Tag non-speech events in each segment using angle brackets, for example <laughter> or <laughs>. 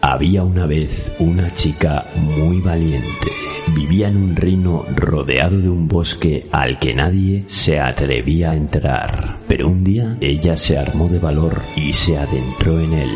Había una vez una chica muy valiente. Vivía en un reino rodeado de un bosque al que nadie se atrevía a entrar. Pero un día ella se armó de valor y se adentró en él.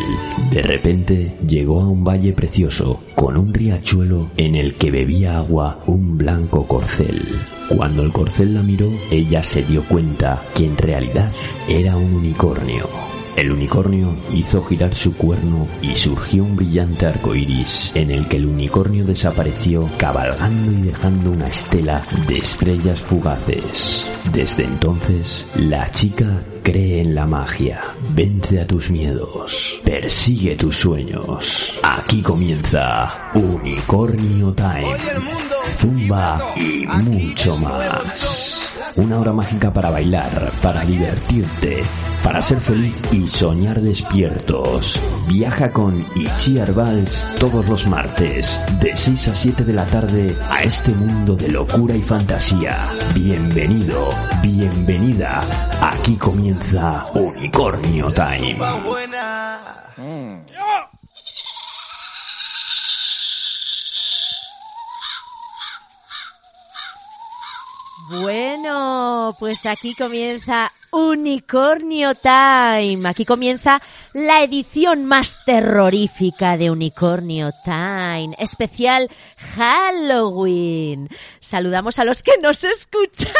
De repente llegó a un valle precioso con un riachuelo en el que bebía agua un blanco corcel. Cuando el corcel la miró, ella se dio cuenta que en realidad era un unicornio. El unicornio hizo girar su cuerno y surgió un brillante arco iris en el que el unicornio desapareció cabalgando y dejando una estela de estrellas fugaces. Desde entonces, la chica cree en la magia. Vente a tus miedos. Persigue tus sueños. Aquí comienza Unicornio Time. Zumba y mucho más. Una hora mágica para bailar, para divertirte, para ser feliz y soñar despiertos. Viaja con Ichi Vals todos los martes, de 6 a 7 de la tarde, a este mundo de locura y fantasía. Bienvenido, bienvenida. Aquí comienza Unicornio Time. Bueno, pues aquí comienza Unicornio Time. Aquí comienza la edición más terrorífica de Unicornio Time, especial Halloween. Saludamos a los que nos escucháis.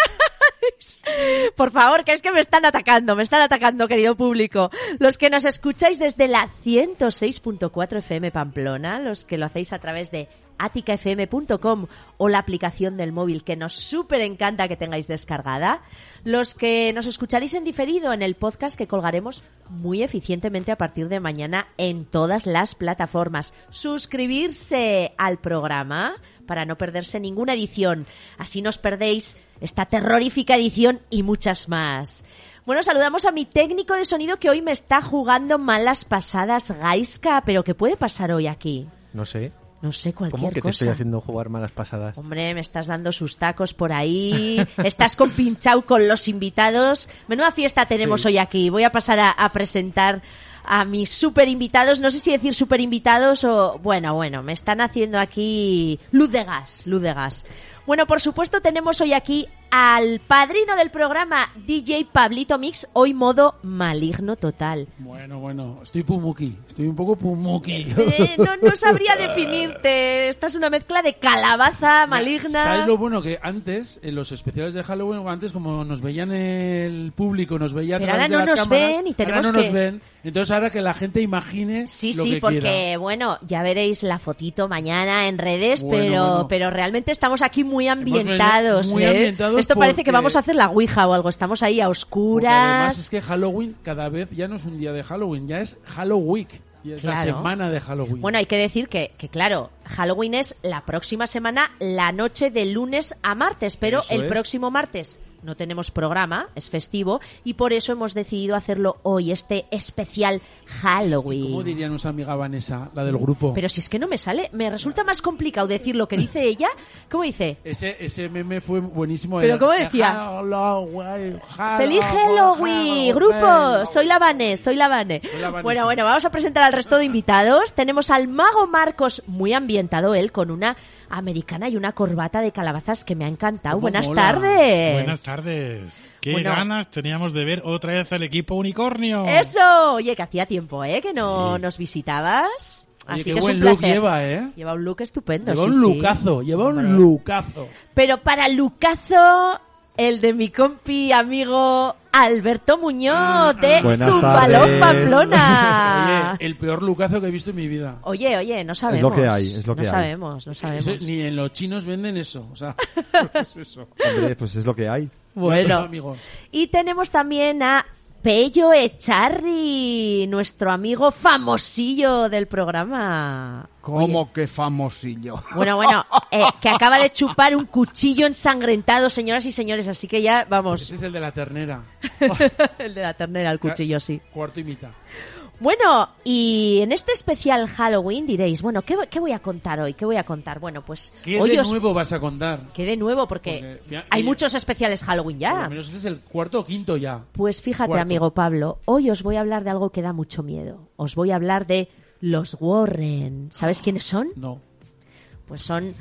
Por favor, que es que me están atacando, me están atacando, querido público. Los que nos escucháis desde la 106.4 FM Pamplona, los que lo hacéis a través de aticafm.com o la aplicación del móvil que nos súper encanta que tengáis descargada. Los que nos escucharéis en diferido en el podcast que colgaremos muy eficientemente a partir de mañana en todas las plataformas. Suscribirse al programa para no perderse ninguna edición. Así nos perdéis esta terrorífica edición y muchas más. Bueno, saludamos a mi técnico de sonido que hoy me está jugando malas pasadas, Gaiska, pero ¿qué puede pasar hoy aquí? No sé. No sé, cualquier ¿Cómo que te cosa. estoy haciendo jugar malas pasadas? Hombre, me estás dando sus tacos por ahí, <laughs> estás compinchado con los invitados. Menuda fiesta tenemos Sí. hoy aquí. Voy a pasar a, a presentar a mis super invitados. No sé si decir super invitados o... Bueno, bueno, me están haciendo aquí luz de gas, luz de gas. Bueno, por supuesto tenemos hoy aquí al padrino del programa, DJ Pablito Mix, hoy modo maligno total. Bueno, bueno, estoy pumuki, estoy un poco pumuki. Eh, no, no sabría definirte. Esta es una mezcla de calabaza maligna. ¿Sabes lo bueno? Que antes, en los especiales de Halloween, antes como nos veían el público, nos veía a Pero ahora no las nos cámaras, ven y ahora tenemos no nos que- ven. Entonces ahora que la gente imagine Sí, lo sí, que porque quiera. bueno, ya veréis la fotito mañana en redes, Bueno, pero bueno. pero realmente estamos aquí muy ambientados. muy ¿eh? ambientados Esto parece que vamos a hacer la ouija o algo. Estamos ahí a Porque además es oscuras. que Halloween cada vez ya no es un día de Halloween, ya es Halloween. Y es la semana de Halloween. Bueno, hay que decir que, que claro, Halloween es la próxima semana, la noche de lunes a martes, pero Eso el es. próximo martes no tenemos programa, es festivo, y por eso hemos decidido hacerlo hoy, este especial Halloween. ¿Cómo diría nuestra amiga Vanessa, la del grupo? Pero si es que no me sale, me resulta más complicado decir lo que dice ella. ¿Cómo dice? Ese, ese meme fue buenísimo. ¿Pero de- cómo de decía? Halloween, ¡Feliz Halloween! Grupo, soy la Vane, soy la Vane. Soy la Vane, Bueno, bueno, vamos a presentar al resto de invitados. Tenemos al mago Marcos, muy ambientado él, con una americana y una corbata de calabazas que me ha encantado. ¿Cómo Buenas mola? tardes. Buenas tardes. Qué Bueno. ganas teníamos de ver otra vez al equipo unicornio. Eso, oye, que hacía tiempo, ¿eh? Que no Sí. nos visitabas. Oye, Así que es buen un look placer. lleva, ¿eh? Lleva un look estupendo, Lleva sí, un sí. lucazo, lleva Hombre. un lucazo. Pero para Lucazo, el de mi compi amigo Alberto Muñoz de Buenas Zumbalón tardes. Pamplona. <laughs> Oye, el peor lucazo que he visto en mi vida. Oye, oye, no sabemos. que hay, es lo que no hay. sabemos, no sabemos. Ni en los chinos venden eso. O sea, <laughs> <laughs> ¿qué es eso? Hombre, pues es lo que hay. Bueno, amigos. y tenemos también a Pello Echarri, nuestro amigo famosillo del programa. ¿Cómo que famosillo? <laughs> Bueno, bueno, eh, que acaba de chupar un cuchillo ensangrentado, señoras y señores, así que ya, vamos, Ese es el de la ternera. <laughs> el de la ternera, el cuchillo, sí. Cuarto y mitad. Bueno, y en este especial Halloween diréis, bueno, ¿qué, qué voy a contar hoy? ¿Qué voy a contar? Bueno, pues ¿Qué hoy de os... nuevo vas a contar? ¿Qué de nuevo? Porque, hay muchos especiales Halloween Por ya. lo menos este es el cuarto o quinto ya. Pues fíjate, Cuarto. amigo Pablo, hoy os voy a hablar de algo que da mucho miedo. Os voy a hablar de los Warren. ¿Sabes quiénes son? No. Pues son,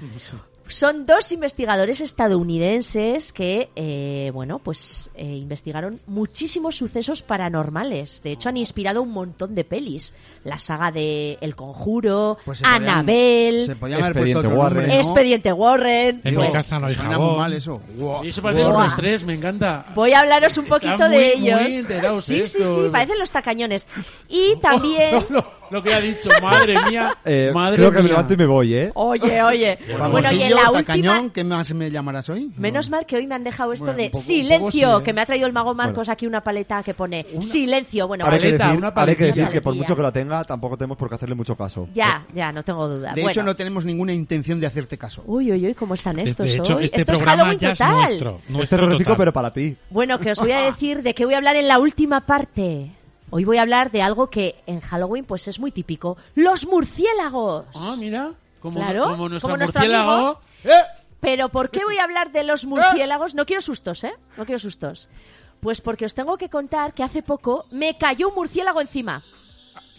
son dos investigadores estadounidenses que, eh, bueno, pues eh, investigaron muchísimos sucesos paranormales. De hecho, han inspirado un montón de pelis. La saga de El Conjuro, Pues Se haber puesto Expediente Warren. nombre, ¿no? Expediente Warren. En mi casa no hay jabón. mal eso. Y eso parece los tres, me encanta. Voy a hablaros un poquito muy, de ellos. sí, sí, sí, parecen los tacañones. Y <laughs> también... lo, lo que ha dicho, madre mía. <laughs> Eh, madre creo que me levanto y me voy, ¿eh? Oye, oye. Bueno, y en la última... tacañón, ¿qué más me llamarás hoy? Menos mal que hoy me han dejado esto Bueno, de poco- silencio, poco sí, ¿eh? que me ha traído el mago Marcos aquí una paleta que pone silencio. Bueno, hay que paleta, decir, una hay que, decir que por mucho que la tenga, tampoco tenemos por qué hacerle mucho caso. ya, ya, no tengo duda. De bueno. hecho, no tenemos ninguna intención de hacerte caso. Uy, uy, uy, cómo están De- estos de hecho, hoy. este Esto es programa Halloween ya total. es nuestro. Es nuestro pero para ti. Bueno, que os voy a <laughs> decir de qué voy a hablar en la última parte. Hoy voy a hablar de algo que en Halloween pues es muy típico. Los murciélagos. Ah, mira. Como, Claro, como nuestro como nuestro murciélago. amigo. ¡Eh! Pero ¿por qué voy a hablar de los <laughs> murciélagos? No quiero sustos, ¿eh? No quiero sustos. Pues porque os tengo que contar que hace poco me cayó un murciélago encima.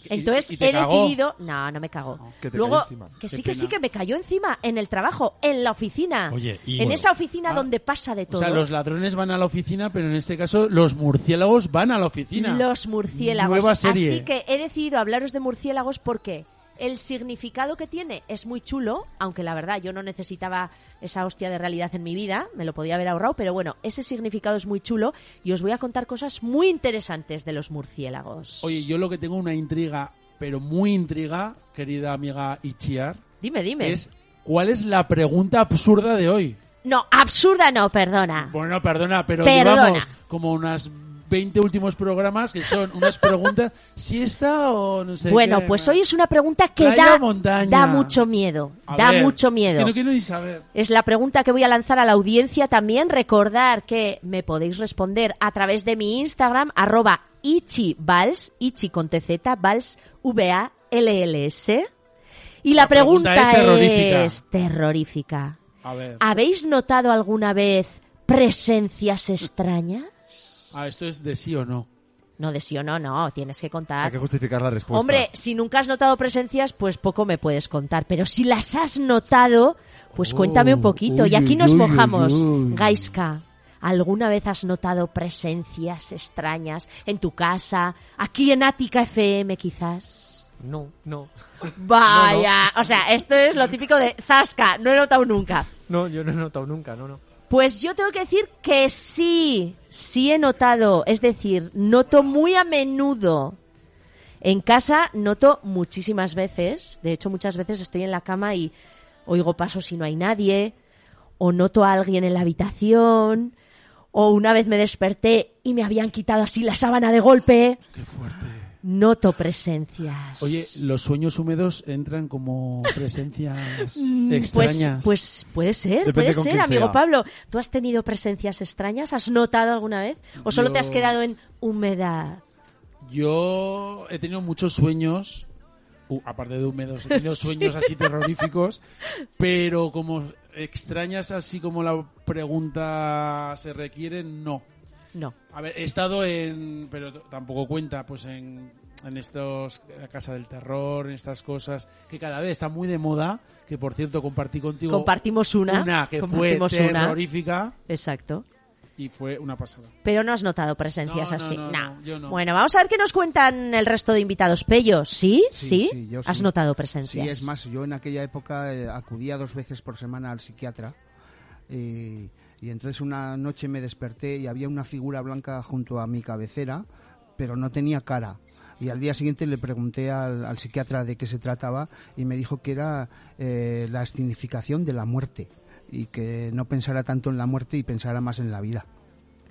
Entonces ¿Y- y te he cagó? decidido, no, no me cagó. que te Luego cayó que sí Qué que sí que me cayó encima en el trabajo, en la oficina. Oye, y en bueno. esa oficina Ah, donde pasa de O todo. sea, los ladrones van a la oficina, pero en este caso los murciélagos van a la oficina. Los murciélagos. Nueva serie. Así que he decidido hablaros de murciélagos porque el significado que tiene es muy chulo, aunque la verdad yo no necesitaba esa hostia de realidad en mi vida, me lo podía haber ahorrado, pero bueno, ese significado es muy chulo y os voy a contar cosas muy interesantes de los murciélagos. Oye, yo lo que tengo una intriga, pero muy intriga, querida amiga Ichiar, dime, dime. es ¿cuál es la pregunta absurda de hoy? No, absurda no, perdona. Bueno, perdona, pero Perdona. llevamos como unas 20 últimos programas que son unas preguntas, si está o no sé Bueno, qué. pues hoy es una pregunta que da, da mucho miedo. A da ver, mucho Es miedo. que no quiero ni saber. Es la pregunta que voy a lanzar a la audiencia también. Recordar que me podéis responder a través de mi Instagram, arroba ichivals, ichi con tz, vals, V-A-L-L-S. Y la, La pregunta pregunta, es terrorífica. es terrorífica. A ver. ¿Habéis notado alguna vez presencias extrañas? Ah, esto es de sí o no. No, de sí o no, no, tienes que contar. Hay que justificar la respuesta. Hombre, si nunca has notado presencias, pues poco me puedes contar. Pero si las has notado, pues cuéntame un poquito. y uy, aquí nos uy, mojamos. uy. Gaiska, ¿alguna vez has notado presencias extrañas en tu casa? Aquí en Ática FM, quizás. No, no. Vaya, o sea, esto es lo típico de Zasca, no he notado nunca. No, yo no he notado nunca, no, no. Pues yo tengo que decir que sí, sí he notado, es decir, noto muy a menudo. En casa noto muchísimas veces, de hecho muchas veces estoy en la cama y oigo pasos y no hay nadie, o noto a alguien en la habitación, o una vez me desperté y me habían quitado así la sábana de golpe. Noto presencias. Oye, los sueños húmedos entran como presencias <laughs> Mm, Pues, extrañas. pues puede ser, Depende puede ser, amigo sea. Pablo. ¿Tú has tenido presencias extrañas? ¿Has notado alguna vez? ¿O solo te has quedado en humedad? Yo he tenido muchos sueños, uh, aparte de húmedos, he tenido <laughs> sueños así terroríficos, pero como extrañas así como la pregunta se requiere, no. No. A ver, he estado en, pero tampoco cuenta, pues en, en estos, la Casa del Terror, en estas cosas, que cada vez está muy de moda, que por cierto compartí contigo Compartimos una. una que fue compartimos una. terrorífica Exacto. y fue una pasada. Pero no has notado presencias No, así. no, no, yo no. Bueno, vamos a ver qué nos cuentan el resto de invitados. Pello, ¿sí? ¿Sí? Sí, sí, ¿Has sí. notado Sí, presencias? es más, yo en aquella época eh, acudía dos veces por semana al psiquiatra eh, y entonces una noche me desperté y había una figura blanca junto a mi cabecera, pero no tenía cara. Y al día siguiente le pregunté al, psiquiatra de qué se trataba y me dijo que era eh, la significación de la muerte y que no pensara tanto en la muerte y pensara más en la vida.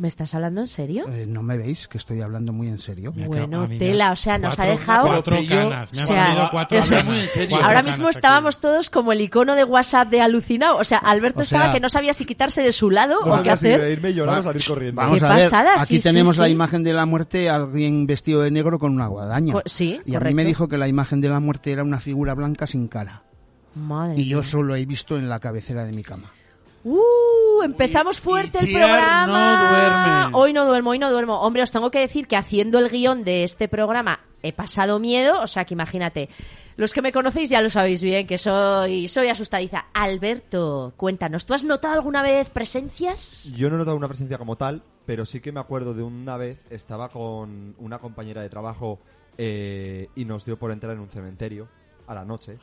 ¿Me estás hablando en serio? Eh, ¿No me veis? Que estoy hablando muy en serio. Bueno, tela, o sea, nos ha dejado- Cuatro canas. Me o han sea, salido cuatro o sea, canas. muy en serio. Cuatro Ahora canas mismo aquí. estábamos todos como el icono de WhatsApp de alucinado. O sea, Alberto O sea- estaba que no sabía si quitarse de su lado o qué hacer. llorar o salir corriendo. Vamos Qué a ver, pasada, aquí sí, sí, tenemos la sí. imagen de la muerte, alguien vestido de negro con una guadaña. Co- sí, y a mí me dijo que la imagen de la muerte era una figura blanca sin cara. Madre Y yo solo he visto en la cabecera de mi cama. Uh, empezamos fuerte el programa. no. Hoy no duermo, hoy no duermo. Hombre, os tengo que decir que haciendo el guion de este programa he pasado miedo, o sea que imagínate. Los que me conocéis ya lo sabéis bien, que soy, soy asustadiza. Alberto, cuéntanos, ¿tú has notado alguna vez presencias? Yo no he notado una presencia como tal, pero sí que me acuerdo de una vez, estaba con una compañera de trabajo eh, y nos dio por entrar en un cementerio a la noche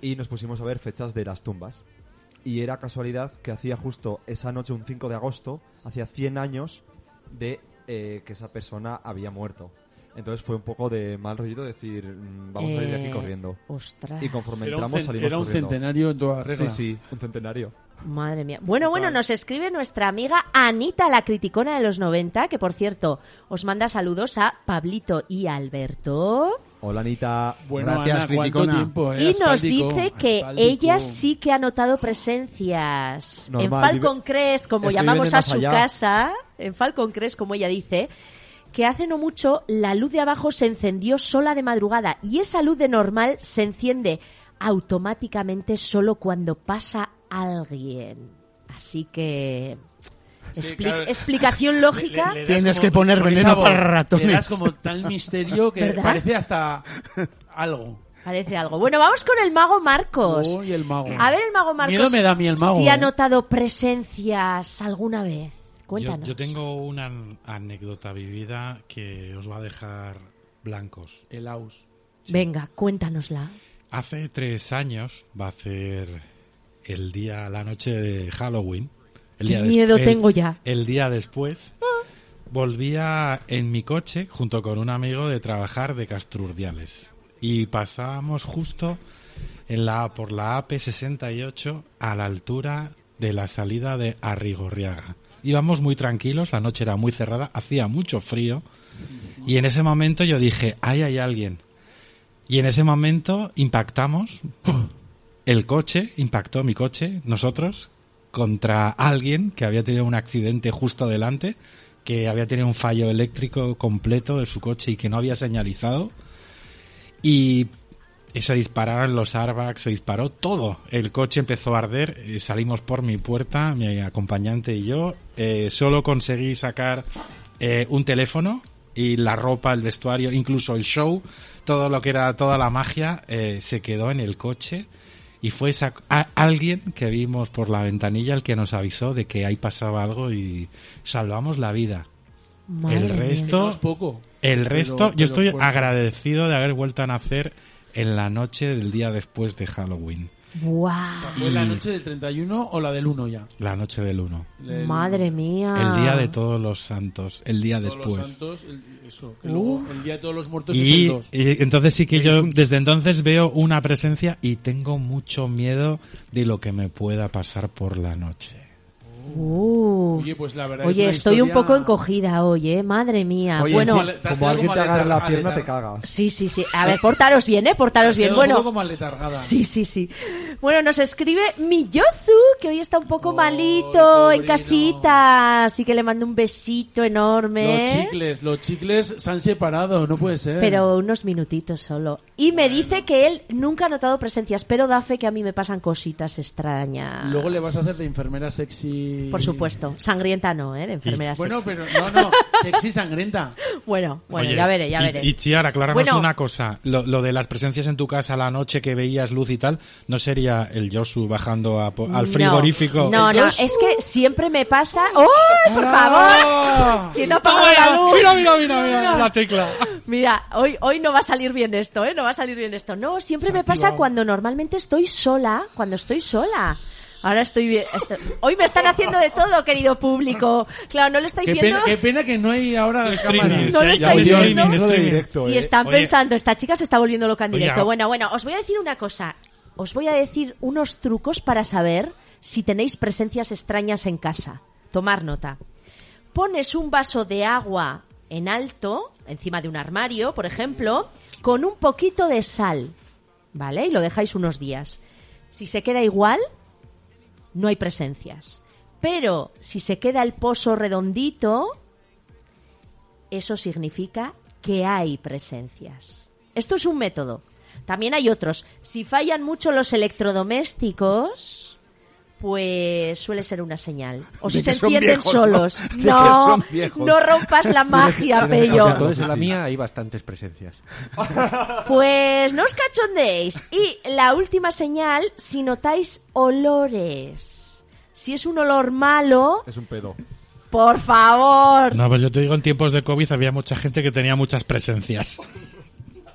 y nos pusimos a ver fechas de las tumbas. Y era casualidad que hacía justo esa noche, un 5 de agosto, hacía 100 años de eh, que esa persona había muerto. Entonces fue un poco de mal rollito decir, mm, vamos a salir de aquí Eh, corriendo. Ostras. Y conforme Era un, entramos cen- salimos era un corriendo. centenario en toda regla. Sí, sí, un centenario. Madre mía. Bueno, bueno, nos escribe nuestra amiga Anita, la criticona de los 90, que por cierto os manda saludos a Pablito y Alberto. Hola Anita. Bueno, Gracias, Ana, ¿cuánto criticona. tiempo, eh? Y nos dice que aspáldico. ella sí que ha notado presencias en Falcon vive- Crest, como llamamos a su allá. casa, en Falcon Crest, como ella dice, que hace no mucho la luz de abajo se encendió sola de madrugada y esa luz de normal se enciende automáticamente solo cuando pasa alguien. Así que... que, expli- claro, explicación lógica. Le- le das Tienes como- que poner veneno para ratones. Le das como tal misterio que ¿Verdad? parece hasta algo. Parece algo. Bueno, vamos con el mago Marcos. Uy, el mago. A ver, el mago Marcos. Miedo me da a mí el mago, Si ha eh. notado presencias alguna vez. Yo, Cuéntanos. yo tengo una anécdota vivida que os va a dejar blancos. El aus. Venga, cuéntanosla. Hace tres años va a ser el día, la noche de Halloween. El Qué miedo tengo ya. El día después volvía en mi coche junto con un amigo de trabajar de Castrurdiales y pasábamos justo en la por la AP 68 a la altura de la salida de Arrigorriaga. Íbamos muy tranquilos, la noche era muy cerrada, hacía mucho frío y en ese momento yo dije, ahí hay alguien. Y en ese momento impactamos, el coche, impactó mi coche, nosotros, contra alguien que había tenido un accidente justo delante, que había tenido un fallo eléctrico completo de su coche y que no había señalizado. Y se dispararon los airbags, se disparó todo. El coche empezó a arder, eh, salimos por mi puerta, mi acompañante y yo. Eh, solo conseguí sacar eh, un teléfono y la ropa, el vestuario, incluso el show, todo lo que era toda la magia, se quedó en el coche. Y fue esa- a- alguien que vimos por la ventanilla el que nos avisó de que ahí pasaba algo y salvamos la vida. Madre el resto, poco. el Pero- resto, pero yo estoy fuerte. agradecido de haber vuelto a nacer en la noche del día después de Halloween, Buah. ¿Fue la noche del 31 o la del 1 ya? la noche del 1. El- Madre mía. El día de todos los santos, el día todos después. los santos, el- eso, que luego el día de todos los muertos es el Y, 2. y entonces sí que yo desde entonces veo una presencia y tengo mucho miedo de lo que me pueda pasar por la noche. Uh. Oye, pues la verdad es Oye, una estoy un poco encogida hoy, ¿eh? Madre mía. Oye, bueno, Como- alguien te agarre la pierna, te cagas. sí, sí, sí. A ver, portaros bien, ¿eh? Portaros bien. quedado un Bueno, poco. Sí, sí, sí. Bueno, nos escribe Miyosu, que hoy está un poco malito en casita, así que le mando un besito enorme. Los chicles, los chicles se han separado, no puede ser. Pero unos minutitos solo. Y me dice que él nunca ha notado presencias, pero da fe que a mí me pasan cositas extrañas. Luego le vas a hacer de enfermera sexy. Por supuesto. Sangrienta no, ¿eh? De enfermera Bueno, sexy. pero no, no, sexy sangrienta. <laughs> Bueno, bueno, Oye, ya veré, ya y- veré. Y, Chiara, aclárame Bueno. una cosa. Lo, lo de las presencias en tu casa a la noche que veías luz y tal, ¿no sería el Josu bajando a po- al No, frigorífico? No, no, es que siempre me pasa. ¡Oh, por favor! ¿Quién ha apagado la luz? Mira, mira, mira, mira la tecla. <laughs> Mira, hoy, hoy no va a salir bien esto, ¿eh? No va a salir bien esto. No, siempre me pasa cuando normalmente estoy sola, cuando estoy sola. Ahora estoy bien. Hoy me están haciendo de todo, querido público. Claro, no lo estáis Qué viendo. pena, qué pena que no hay ahora Streaming. No lo ya estáis viendo. streaming, streaming. directo, Y ¿eh? están Oye. pensando, esta chica se está volviendo loca en directo. a- Bueno, bueno, os voy a decir una cosa. Os voy a decir unos trucos para saber si tenéis presencias extrañas en casa. Tomar nota. pones un vaso de agua en alto, encima de un armario, por ejemplo, con un poquito de sal, ¿vale? Y lo dejáis unos días. Si se queda igual, no hay presencias. Pero si se queda el pozo redondito, eso significa que hay presencias. Esto es un método. También hay otros. Si fallan mucho los electrodomésticos, pues suele ser una señal. O si se encienden viejos, solos. <laughs> ¿no? No, rompas la <laughs> magia, O Pello. sea, entonces en la mía hay bastantes presencias. <laughs> Pues no os cachondéis. Y la última señal, si notáis olores. Si es un olor malo, Es un pedo. por favor, No, pues yo te digo, en tiempos de COVID había mucha gente que tenía muchas presencias.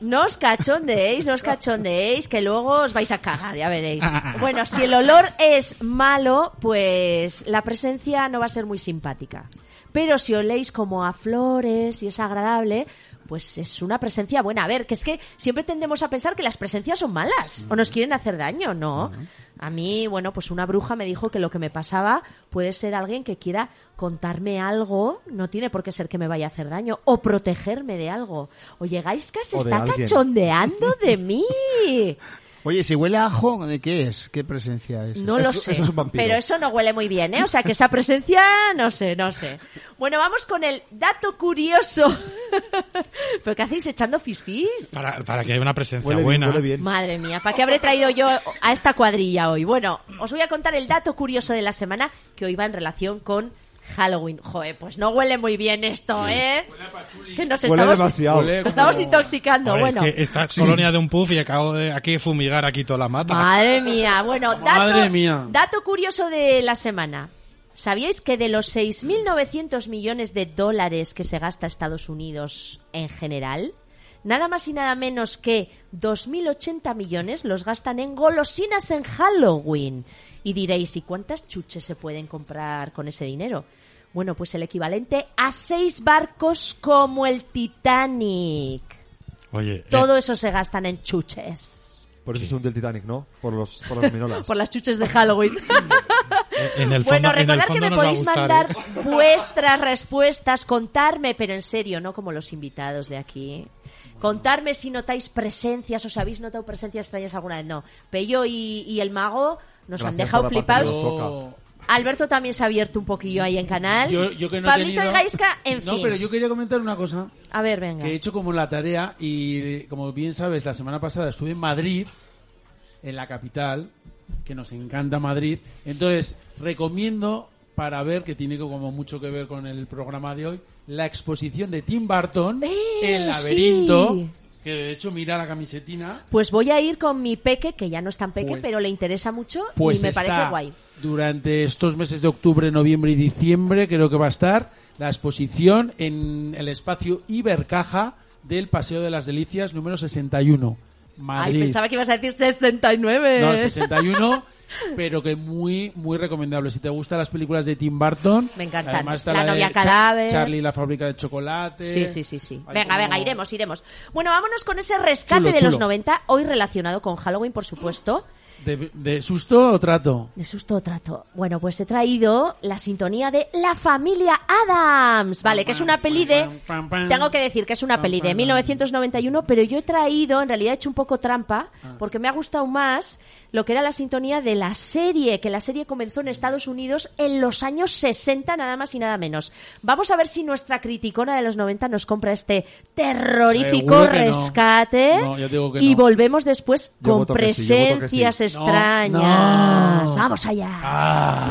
No os cachondéis, no os cachondéis, que luego os vais a cagar, ya veréis. <laughs> Bueno, si el olor es malo, pues la presencia no va a ser muy simpática. Pero si oléis como a flores y es agradable, pues es una presencia buena. A ver, que es que siempre tendemos a pensar que las presencias son malas o nos quieren hacer daño, ¿no? A mí, bueno, pues una bruja me dijo que lo que me pasaba puede ser alguien que quiera contarme algo, no tiene por qué ser que me vaya a hacer daño, o protegerme de algo. Oye, Gaiska se O de está alguien. cachondeando de mí. <laughs> Oye, si huele a ajo, ¿de qué es? ¿Qué presencia es? No lo sé. eso es un vampiro. Pero eso no huele muy bien, ¿eh? O sea, que esa presencia, no sé, no sé. Bueno, vamos con el dato curioso. <laughs> ¿Pero qué hacéis echando fisfis? Para, para que haya una presencia Huele bien, buena. huele bien. Madre mía, ¿para qué habré traído yo a esta cuadrilla hoy? Bueno, os voy a contar el dato curioso de la semana que hoy va en relación con Halloween. Joder, pues no huele muy bien esto, ¿eh? Que nos Huele estamos, demasiado. Huele nos estamos como- intoxicando. Ahora, bueno, es que esta es colonia de un puff y acabo de aquí de fumigar aquí toda la mata. Madre mía, bueno, dato, Madre mía. dato curioso de la semana. ¿Sabíais que de los 6.900 millones de dólares que se gasta Estados Unidos en general, nada más y nada menos que 2.080 millones los gastan en golosinas en Halloween? Y diréis, ¿y cuántas chuches se pueden comprar con ese dinero? Bueno, pues el equivalente a seis barcos como el Titanic. Oye, eh, Todo eso se gastan en chuches. Por eso es un del Titanic, ¿no? Por los, por las minolas. <laughs> Por las chuches de Halloween. eh, <laughs> en el fondo, Bueno, en el recordad que me podéis gustar, mandar ¿eh? vuestras respuestas, contarme, pero en serio, no como los invitados de aquí. Contarme si notáis presencias, os habéis notado presencias extrañas alguna vez. No, Pello y, y el mago nos han dejado flipados. Yo- toca. Alberto también se ha abierto un poquillo ahí en canal. Yo, yo que no he Pablito tenido- y Gaisca, en No, fin. pero yo quería comentar una cosa A ver, venga. que he hecho como la tarea y como bien sabes, la semana pasada estuve en Madrid, en la capital, que nos encanta Madrid. Entonces, recomiendo para ver, que tiene como mucho que ver con el programa de hoy, la exposición de Tim Burton, ¡Eh, El laberinto, sí! que de hecho mira la camisetina. Pues voy a ir con mi peque, que ya no es tan peque, Pues- pero le interesa mucho Pues y me está parece guay. Durante estos meses de octubre, noviembre y diciembre, creo que va a estar la exposición en el espacio Ibercaja del Paseo de las Delicias número 61. Madrid. Ay, pensaba que ibas a decir 69. No, 61, <laughs> pero que muy, muy recomendable. Si te gustan las películas de Tim Burton, Me encantan. Además está La la, novia de Cha- cadáver. Charlie y la fábrica de chocolate. Sí, sí, sí, sí. Hay Venga, como- venga, iremos, iremos. Bueno, vámonos con ese rescate Chulo, de los chulo. 90, hoy relacionado con Halloween, por supuesto. ¿De, de susto o trato? De susto o trato. Bueno, pues he traído la sintonía de La Familia Adams. Vale, que es una peli de... Tengo que decir que es una peli de pam. 1991, pero yo he traído, en realidad he hecho un poco trampa, porque me ha gustado más lo que era la sintonía de la serie, que la serie comenzó en Estados Unidos en los años 60, nada más y nada menos. Vamos a ver si nuestra criticona de los 90 nos compra este terrorífico no. rescate No, y no. volvemos después Yo con sí, presencias sí. extrañas. Vamos allá. Ah.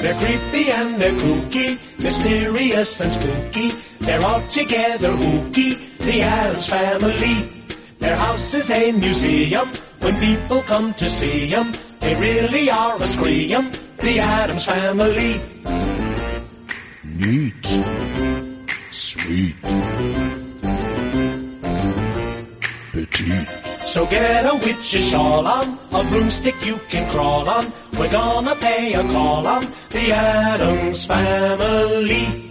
They're creepy and they're kooky, mysterious and spooky. They're all together ooky, the Adams family. Their house is a museum. When people come to see 'em, they really are a scream. The Adams family. Neat. Sweet. Petite. So get a witch's shawl on, a broomstick you can crawl on. We're gonna pay a call on the Adams family.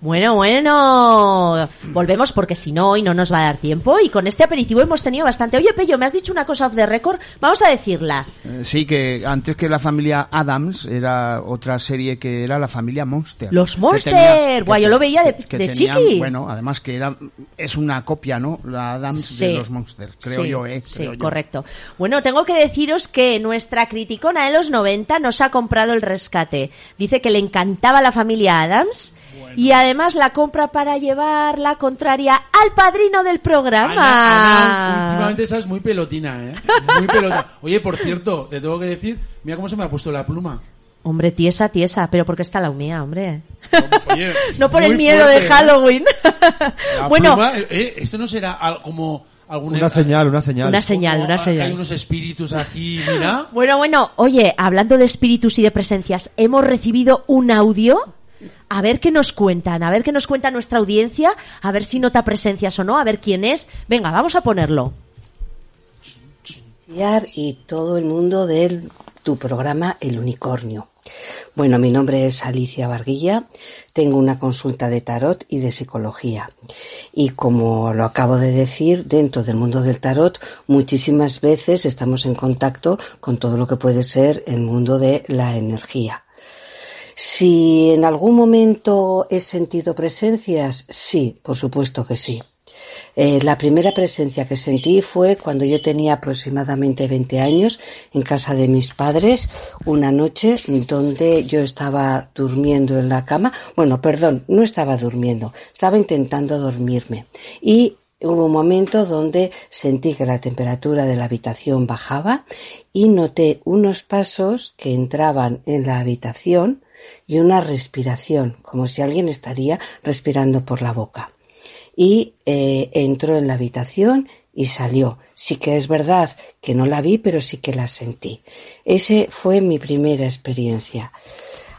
Bueno, bueno. Volvemos porque si no, hoy no nos va a dar tiempo. Y con este aperitivo hemos tenido bastante. Oye, Pello, me has dicho una cosa off the record. Vamos a decirla. Eh, sí, que antes que la familia Adams era otra serie que era la familia Monster. Los Monster. que yo lo veía de- que de tenían- chiqui. Bueno, además que era es una copia, ¿no? La Adams Sí. de los Monster, creo Sí, yo, ¿eh? Sí, yo. correcto. Bueno, tengo que deciros que nuestra criticona de los 90 nos ha comprado el rescate. Dice que le encantaba la familia Adams y además la compra para llevar la contraria al padrino del programa. Ana, Ana, últimamente estás muy pelotina, ¿eh? <laughs> Muy pelotina. Oye, por cierto, te tengo que decir, mira cómo se me ha puesto la pluma. Hombre, tiesa, tiesa, pero porque está la humía, hombre. Oye, <laughs> No por el miedo fuerte, de ¿eh? Halloween. La <laughs> bueno, pluma, eh, eh, esto no será como algún Una señal, una señal. Una señal, una hay señal. unos espíritus aquí, mira. Bueno, bueno, oye, hablando de espíritus y de presencias, hemos recibido un audio. A ver qué nos cuentan, a ver qué nos cuenta nuestra audiencia, a ver si nota presencias o no, a ver quién es. Venga, vamos a ponerlo. y todo el mundo de tu programa El Unicornio. Bueno, mi nombre es Alicia Barguilla, tengo una consulta de tarot y de psicología. Y como lo acabo de decir, dentro del mundo del tarot muchísimas veces estamos en contacto con todo lo que puede ser el mundo de la energía. Si en algún momento he sentido presencias, sí, por supuesto que sí. Eh, la primera presencia que sentí fue cuando yo tenía aproximadamente 20 años en casa de mis padres, una noche donde yo estaba durmiendo en la cama. Bueno, perdón, no estaba durmiendo, estaba intentando dormirme. Y hubo un momento donde sentí que la temperatura de la habitación bajaba y noté unos pasos que entraban en la habitación y una respiración, como si alguien estaría respirando por la boca y eh, entró en la habitación y salió. Sí que es verdad que no la vi, pero sí que la sentí. Ese fue mi primera experiencia.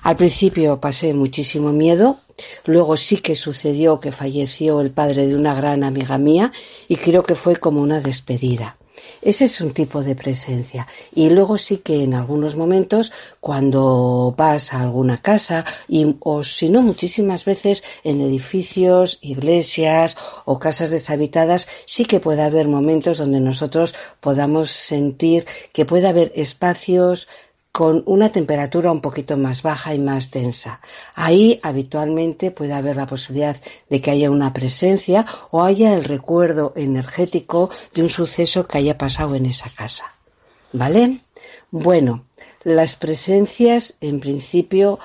Al principio pasé muchísimo miedo, luego sí que sucedió que falleció el padre de una gran amiga mía y creo que fue como una despedida. Ese es un tipo de presencia. Y luego sí que en algunos momentos, cuando vas a alguna casa, y, o si no, muchísimas veces en edificios, iglesias o casas deshabitadas, sí que puede haber momentos donde nosotros podamos sentir que puede haber espacios con una temperatura un poquito más baja y más densa. Ahí habitualmente puede haber la posibilidad de que haya una presencia o haya el recuerdo energético de un suceso que haya pasado en esa casa. ¿Vale? Bueno, las presencias en principio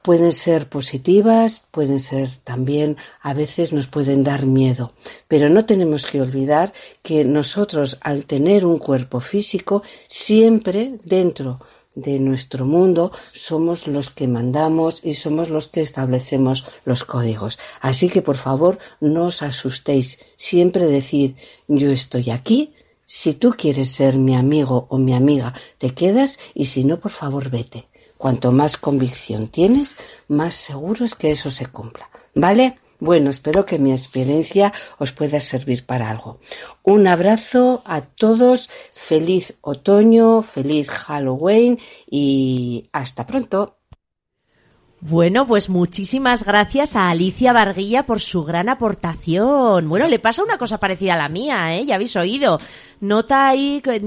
pueden ser positivas, pueden ser también, a veces nos pueden dar miedo, pero no tenemos que olvidar que nosotros al tener un cuerpo físico siempre dentro de nuestro mundo somos los que mandamos y somos los que establecemos los códigos. Así que por favor no os asustéis. Siempre decid yo estoy aquí. Si tú quieres ser mi amigo o mi amiga, te quedas y si no, por favor vete. Cuanto más convicción tienes, más seguro es que eso se cumpla. ¿Vale? Bueno, espero que mi experiencia os pueda servir para algo. Un abrazo a todos, feliz otoño, feliz Halloween y hasta pronto. Bueno, pues muchísimas gracias a Alicia Barguilla por su gran aportación. Bueno, le pasa una cosa parecida a la mía, ¿eh? Ya habéis oído. Nota ahí que,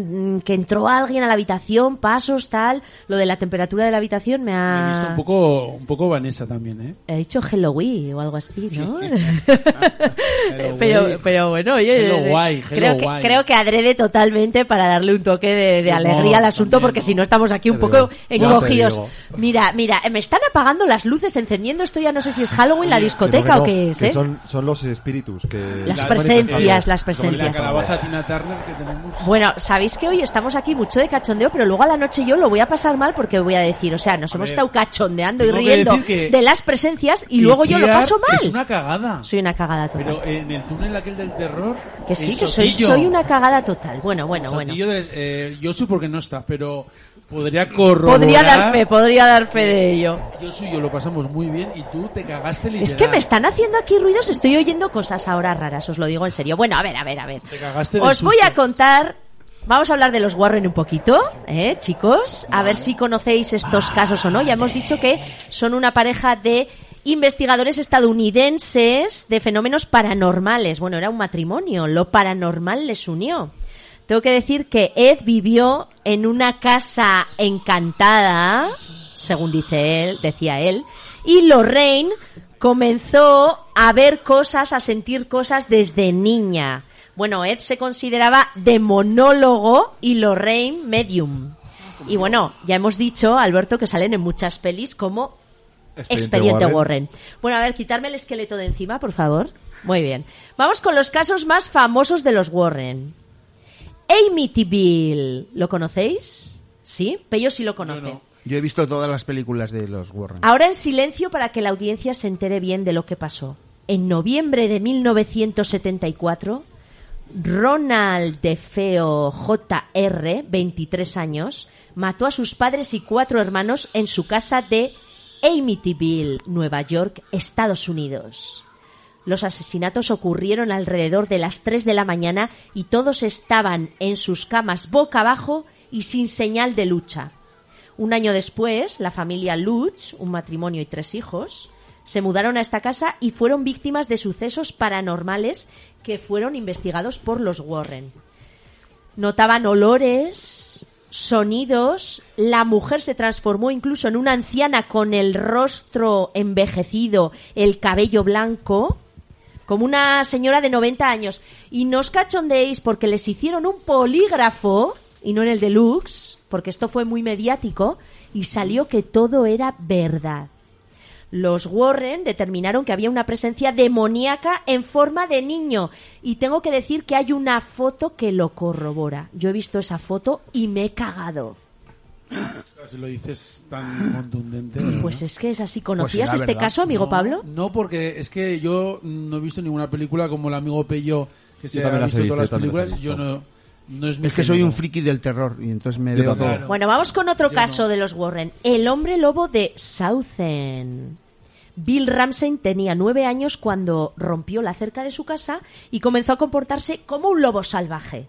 que entró alguien a la habitación, pasos, tal. Lo de la temperatura de la habitación me Me he visto un ha... poco, un poco Vanessa también, ¿eh? He dicho Halloween o algo así, ¿no? <laughs> <laughs> Pero, guay. pero bueno, oye, Hello, eh, guay, hello, creo, que, guay. creo que adrede totalmente para darle un toque de, alegría al asunto, también, porque ¿no? si no estamos aquí un Te poco digo, encogidos. Mira, mira, me están apagando las luces, encendiendo esto ya no sé si es Halloween, la no, discoteca o qué es, ¿eh? son, son los espíritus que Las presencias, las Y la presencias. calabaza Tina Turner que tenemos. Bueno, sabéis que hoy estamos aquí mucho de cachondeo, pero luego a la noche yo lo voy a pasar mal porque voy a decir, o sea, nos hemos estado cachondeando y riendo de las presencias y luego yo lo paso mal. Es una cagada. Soy una cagada total. Pero en el túnel aquel del terror. que sí, que soy, una cagada total. Bueno, bueno, bueno. De- eh, yo soy porque no está, pero podría corroborar. Podría dar fe, podría dar fe de ello. Yo soy yo lo pasamos muy bien y tú te cagaste literal. Es que me están haciendo aquí ruidos, estoy oyendo cosas ahora raras, os lo digo en serio. Bueno, a ver, a ver, a ver. Te cagaste Os voy a contar, vamos a hablar de los Warren un poquito, ¿eh, chicos? A ver si conocéis estos casos o no. Ya hemos dicho que son una pareja de investigadores estadounidenses de fenómenos paranormales. Bueno, era un matrimonio, lo paranormal les unió. Tengo que decir que Ed vivió en una casa encantada, según dice él, decía él, y Lorraine comenzó a ver cosas, a sentir cosas desde niña. Bueno, Ed se consideraba demonólogo y Lorraine medium. Y bueno, ya hemos dicho, Alberto, que salen en muchas pelis como Expediente Warren. Bueno, a ver, quitarme el esqueleto de encima, por favor. Muy bien. Vamos con los casos más famosos de los Warren. Amityville, ¿lo conocéis? ¿Sí? Pello sí lo conoce. Yo he visto todas las películas de los Warren. Ahora en silencio para que la audiencia se entere bien de lo que pasó. En noviembre de 1974, Ronald DeFeo Jr., 23 años, mató a sus padres y cuatro hermanos en su casa de Amityville, Nueva York, Estados Unidos. Los asesinatos ocurrieron alrededor de las 3 de la mañana y todos estaban en sus camas boca abajo y sin señal de lucha. Un año después, la familia Lutz, un matrimonio y tres hijos, se mudaron a esta casa y fueron víctimas de sucesos paranormales que fueron investigados por los Warren. Notaban olores, sonidos, la mujer se transformó incluso en una anciana con el rostro envejecido, el cabello blanco, como una señora de 90 años. Y no os porque les hicieron un polígrafo, y no en el deluxe, porque esto fue muy mediático, y salió que todo era verdad. Los Warren determinaron que había una presencia demoníaca en forma de niño. Y tengo que decir que hay una foto que lo corrobora. Yo he visto esa foto y me he cagado. Si lo dices tan contundente. Pues es que es así. ¿Conocías será este verdad. caso, amigo No, Pablo? No, porque es que yo no he visto ninguna película como el amigo Pello, que se ha las visto todas las películas. Yo no, no es que soy un friki del terror y entonces me veo todo. Bueno, vamos con otro Yo caso no. de los Warren. El hombre lobo de Southend. Bill Ramsey tenía nueve años cuando rompió la cerca de su casa y comenzó a comportarse como un lobo salvaje.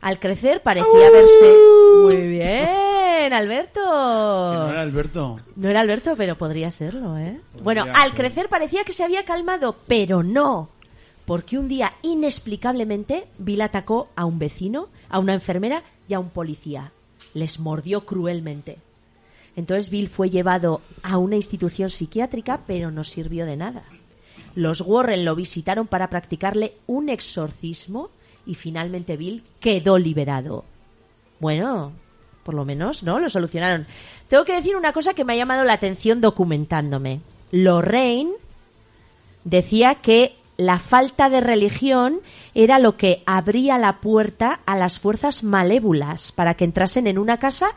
Al crecer parecía verse... Muy bien, Alberto. Que no era Alberto. No era Alberto, pero podría serlo, ¿eh? bueno, ser. al crecer parecía que se había calmado, pero no. Porque un día, inexplicablemente, Bill atacó a un vecino, a una enfermera y a un policía. Les mordió cruelmente. Entonces Bill fue llevado a una institución psiquiátrica, pero no sirvió de nada. Los Warren lo visitaron para practicarle un exorcismo y finalmente Bill quedó liberado. Bueno, por lo menos, ¿no? Lo solucionaron. Tengo que decir una cosa que me ha llamado la atención documentándome. Lorraine decía que la falta de religión era lo que abría la puerta a las fuerzas malévolas para que entrasen en una casa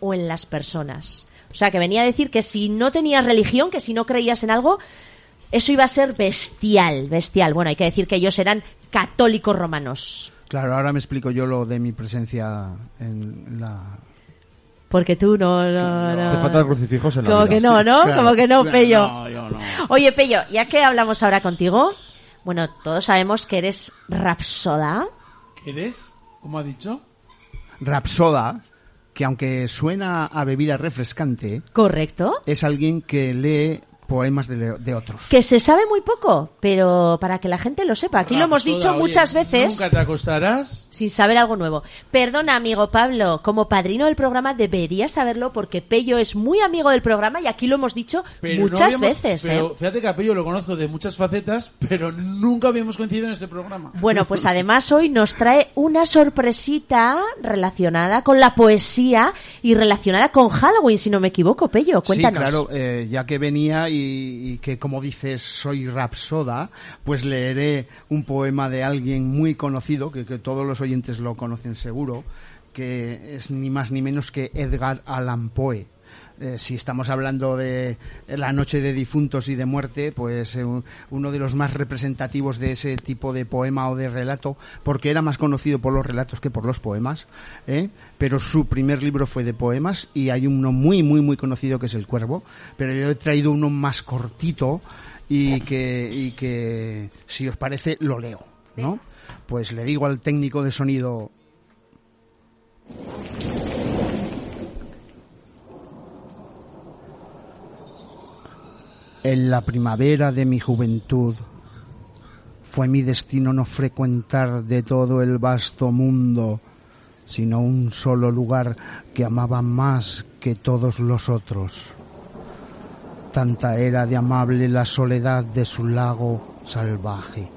o en las personas. O sea, que venía a decir que si no tenías religión, que si no creías en algo, eso iba a ser bestial, bestial. Bueno, hay que decir que ellos eran católicos romanos. Claro, ahora me explico yo lo de mi presencia en la... Porque tú no, no, no. Te faltan crucifijos en la Como vida. que no, ¿no? Claro, Como que no, claro, Pello. no, yo no. Oye, Pello, ya que hablamos ahora contigo, bueno, todos sabemos que eres rapsoda. ¿Eres? ¿Cómo ha dicho? Rapsoda, que aunque suena a bebida refrescante, Correcto. es alguien que lee poemas de, le- de otros. Que se sabe muy poco, pero para que la gente lo sepa. Aquí lo hemos Rapsoda, dicho oye, muchas veces Nunca te acostarás. sin saber algo nuevo. Perdona, amigo Pablo, como padrino del programa deberías saberlo porque Pello es muy amigo del programa y aquí lo hemos dicho Pero no muchas habíamos- veces. Pero ¿eh? fíjate que a Pello lo conozco de muchas facetas, pero nunca habíamos coincidido en este programa. Bueno, pues <laughs> además hoy nos trae una sorpresita relacionada con la poesía y relacionada con Halloween, si no me equivoco, Pello. Cuéntanos. Sí, claro, eh, ya que venía y, y, que como dices soy rapsoda, pues leeré un poema de alguien muy conocido, que todos los oyentes lo conocen seguro, que es ni más ni menos que Edgar Allan Poe. Eh, si estamos hablando de la noche de difuntos y de muerte, pues eh, un- uno de los más representativos de ese tipo de poema o de relato, porque era más conocido por los relatos que por los poemas, ¿eh? pero su primer libro fue de poemas y hay uno muy, muy, muy conocido que es El Cuervo, pero yo he traído uno más cortito y que, y que si os parece, lo leo, ¿no? Pues le digo al técnico de sonido, En la primavera de mi juventud fue mi destino no frecuentar de todo el vasto mundo, sino un solo lugar que amaba más que todos los otros. Tanta era de amable la soledad de su lago salvaje,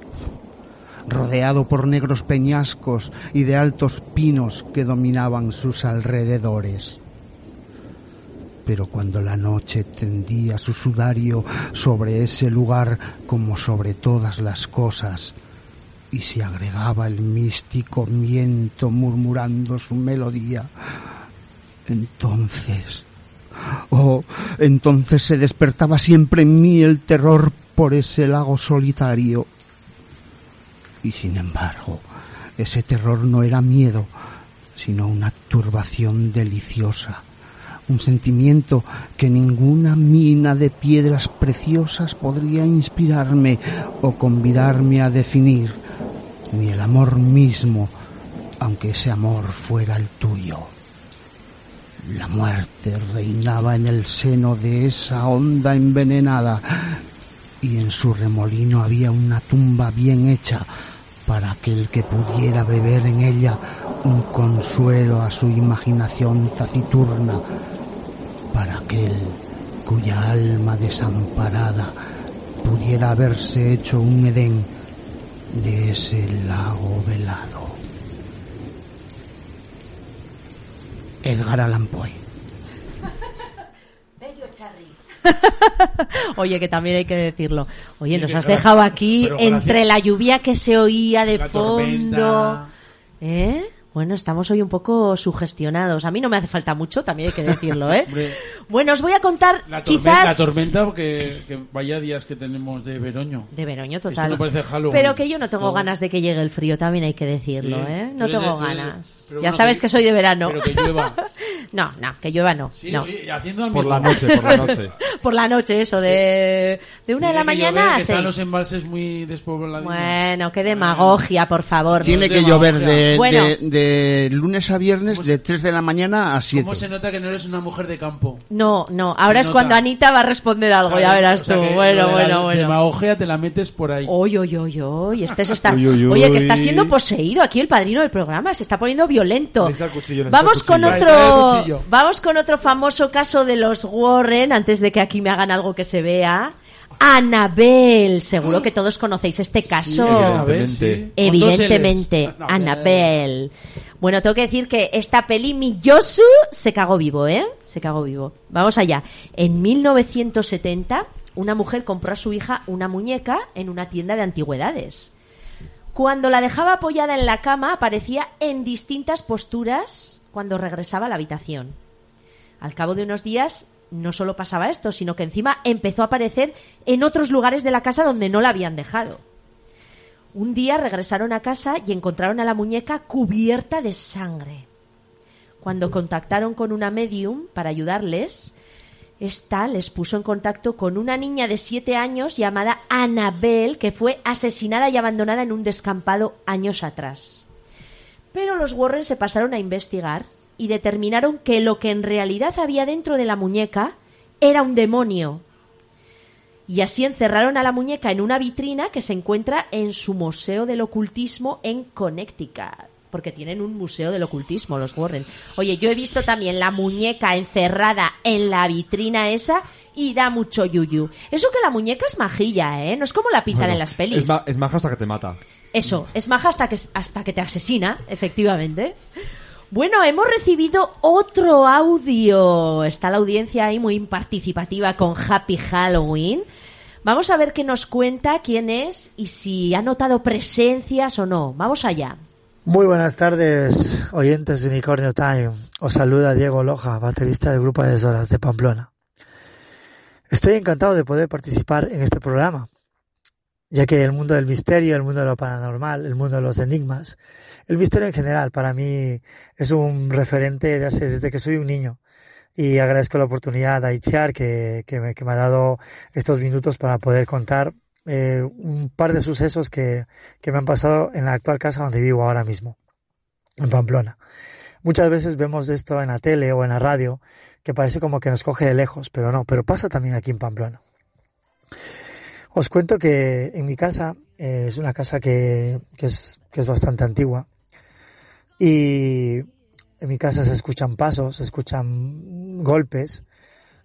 rodeado por negros peñascos y de altos pinos que dominaban sus alrededores pero cuando la noche tendía su sudario sobre ese lugar como sobre todas las cosas, y se agregaba el místico viento murmurando su melodía, entonces, oh, entonces se despertaba siempre en mí el terror por ese lago solitario. Y sin embargo, ese terror no era miedo, sino una turbación deliciosa un sentimiento que ninguna mina de piedras preciosas podría inspirarme o convidarme a definir, ni el amor mismo, aunque ese amor fuera el tuyo. La muerte reinaba en el seno de esa onda envenenada y en su remolino había una tumba bien hecha para aquel que pudiera beber en ella un consuelo a su imaginación taciturna, para aquel cuya alma desamparada pudiera haberse hecho un Edén de ese lago velado. Edgar Allan Poe. <laughs> Oye, que también hay que decirlo. Oye, nos has dejado aquí entre la lluvia que se oía de fondo. ¿Eh? Bueno, estamos hoy un poco sugestionados. A mí no me hace falta mucho, también hay que decirlo, ¿eh? <laughs> Bueno, os voy a contar la, tormenta, quizás... la tormenta, porque que vaya días que tenemos de veroño. De veroño Esto total. no parece Halloween. Pero que yo no tengo Esto- ganas de que llegue el frío, también hay que decirlo, Sí. ¿eh? No tengo de- ganas. ya bueno, sabes que- que soy de verano. Pero que llueva. <laughs> No, no, que llueva no. Sí, no. oye, haciendo Por la noche, por la noche. <laughs> Por la noche, eso, de, de una de la que llover, mañana a que Están los seis. embalses muy despoblados. Bueno, qué demagogia, por favor. Tiene que llover de. De- lunes a viernes de 3 de la mañana a 7. ¿Cómo se nota que no eres una mujer de campo? No, no, ahora Se es cuando nota. Anita va a responder algo, O sea, ya verás o sea tú. Bueno, la bueno, bueno. Demagogia te la metes por ahí. Oye, oye, oye, oye, este se está... Uy, uy, Oye, que está siendo poseído aquí el padrino del programa, se está poniendo violento. Cuchillo, Vamos con otro, cuchillo. vamos con otro famoso caso de los Warren, antes de que aquí me hagan algo que se vea. Annabel, seguro que todos conocéis este caso. Evidentemente. No, Annabel. Bueno, tengo que decir que esta peli Miyosu se cagó vivo, ¿eh? Se cagó vivo. Vamos allá. En 1970, una mujer compró a su hija una muñeca en una tienda de antigüedades. Cuando la dejaba apoyada en la cama, aparecía en distintas posturas cuando regresaba a la habitación. Al cabo de unos días, no solo pasaba esto, sino que encima empezó a aparecer en otros lugares de la casa donde no la habían dejado. Un día regresaron a casa y encontraron a la muñeca cubierta de sangre. Cuando contactaron con una medium para ayudarles, esta les puso en contacto con una niña de siete años llamada Annabel, que fue asesinada y abandonada en un descampado años atrás. Pero los Warren se pasaron a investigar y determinaron que lo que en realidad había dentro de la muñeca era un demonio. Y así encerraron a la muñeca en una vitrina que se encuentra en su Museo del Ocultismo en Connecticut. Porque tienen un museo del ocultismo, los Warren. Oye, yo he visto también la muñeca encerrada en la vitrina esa y da mucho yuyu. Eso que la muñeca es majilla, ¿eh? No es como la pintan Bueno, en las pelis. Es, ma- es maja hasta que te mata. Eso, es maja hasta que, hasta que te asesina, efectivamente. Bueno, hemos recibido otro audio. Está la audiencia ahí muy participativa con Happy Halloween. Vamos a ver qué nos cuenta, quién es y si ha notado presencias o no. Vamos allá. Muy buenas tardes, oyentes de Unicornio Time. Os saluda Diego Loja, baterista del grupo de Horas de Pamplona. Estoy encantado de poder participar en este programa, ya que el mundo del misterio, el mundo de lo paranormal, el mundo de los enigmas, el misterio en general para mí es un referente desde que soy un niño. Y agradezco la oportunidad a Itziar que, me, ha dado estos minutos para poder contar eh, un par de sucesos que, me han pasado en la actual casa donde vivo ahora mismo, en Pamplona. Muchas veces vemos esto en la tele o en la radio, que parece como que nos coge de lejos, pero no, pero pasa también aquí en Pamplona. Os cuento que en mi casa eh, es una casa que es bastante antigua y en mi casa se escuchan pasos, se escuchan golpes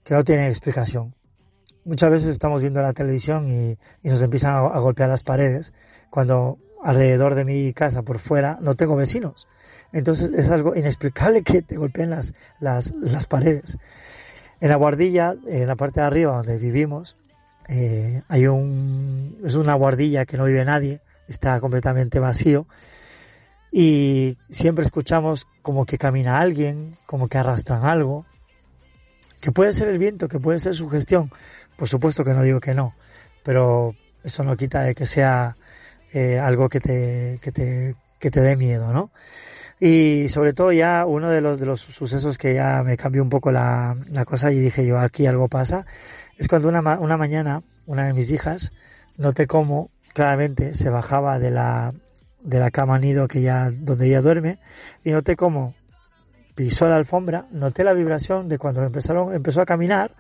que no tienen explicación. Muchas veces estamos viendo la televisión y, y nos empiezan a, golpear las paredes cuando alrededor de mi casa por fuera no tengo vecinos. Entonces es algo inexplicable que te golpeen las, las, las paredes. En la guardilla, en la parte de arriba donde vivimos, eh, hay un, es una guardilla que no vive nadie, está completamente vacío y siempre escuchamos como que camina alguien, como que arrastran algo, que puede ser el viento, que puede ser su gestión. Por supuesto que no digo que no, pero eso no quita de que sea eh, algo que te, que te, que te dé miedo, ¿no? Y sobre todo ya uno de los, de los sucesos que ya me cambió un poco la, la cosa y dije yo, aquí algo pasa, es cuando una, una mañana, una de mis hijas, noté cómo claramente se bajaba de la, de la cama nido que ya, donde ella duerme, y noté cómo pisó la alfombra, noté la vibración de cuando empezaron, empezó a caminar,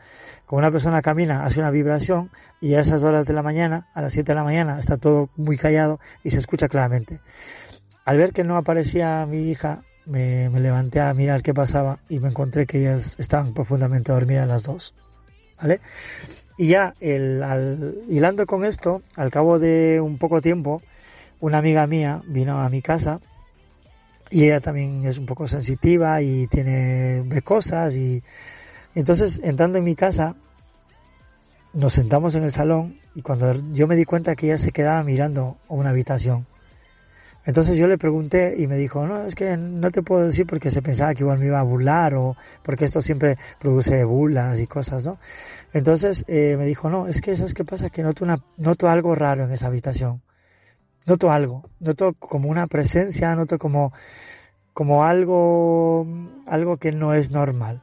como una persona camina, hace una vibración, y a esas horas de la mañana, a las 7 de la mañana, está todo muy callado y se escucha claramente. Al ver que no aparecía mi hija, me, me levanté a mirar qué pasaba y me encontré que ellas estaban profundamente dormidas las dos. ¿Vale? Y ya, el, al, hilando con esto, al cabo de un poco tiempo, una amiga mía vino a mi casa y ella también es un poco sensitiva y tiene ve cosas y entonces entrando en mi casa nos sentamos en el salón y cuando yo me di cuenta que ella se quedaba mirando una habitación entonces yo le pregunté y me dijo, no, es que no te puedo decir porque se pensaba que igual me iba a burlar o porque esto siempre produce burlas y cosas, ¿no? Entonces eh, me dijo, no, es que ¿sabes qué pasa? Que noto, una, noto algo raro en esa habitación. Noto algo, noto como una presencia, noto como, como algo, algo que no es normal.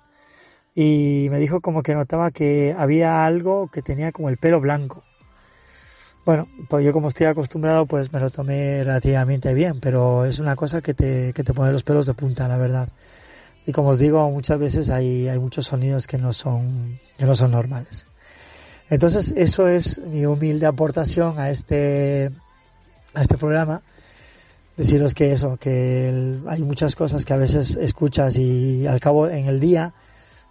Y me dijo como que notaba que había algo que tenía como el pelo blanco. Bueno, pues yo como estoy acostumbrado, pues me lo tomé relativamente bien, pero es una cosa que te, que te pone los pelos de punta, la verdad. Y como os digo, muchas veces hay, hay muchos sonidos que no son, que no son normales. Entonces, eso es mi humilde aportación a este, a este programa. Deciros que eso, que el, hay muchas cosas que a veces escuchas y al cabo en el día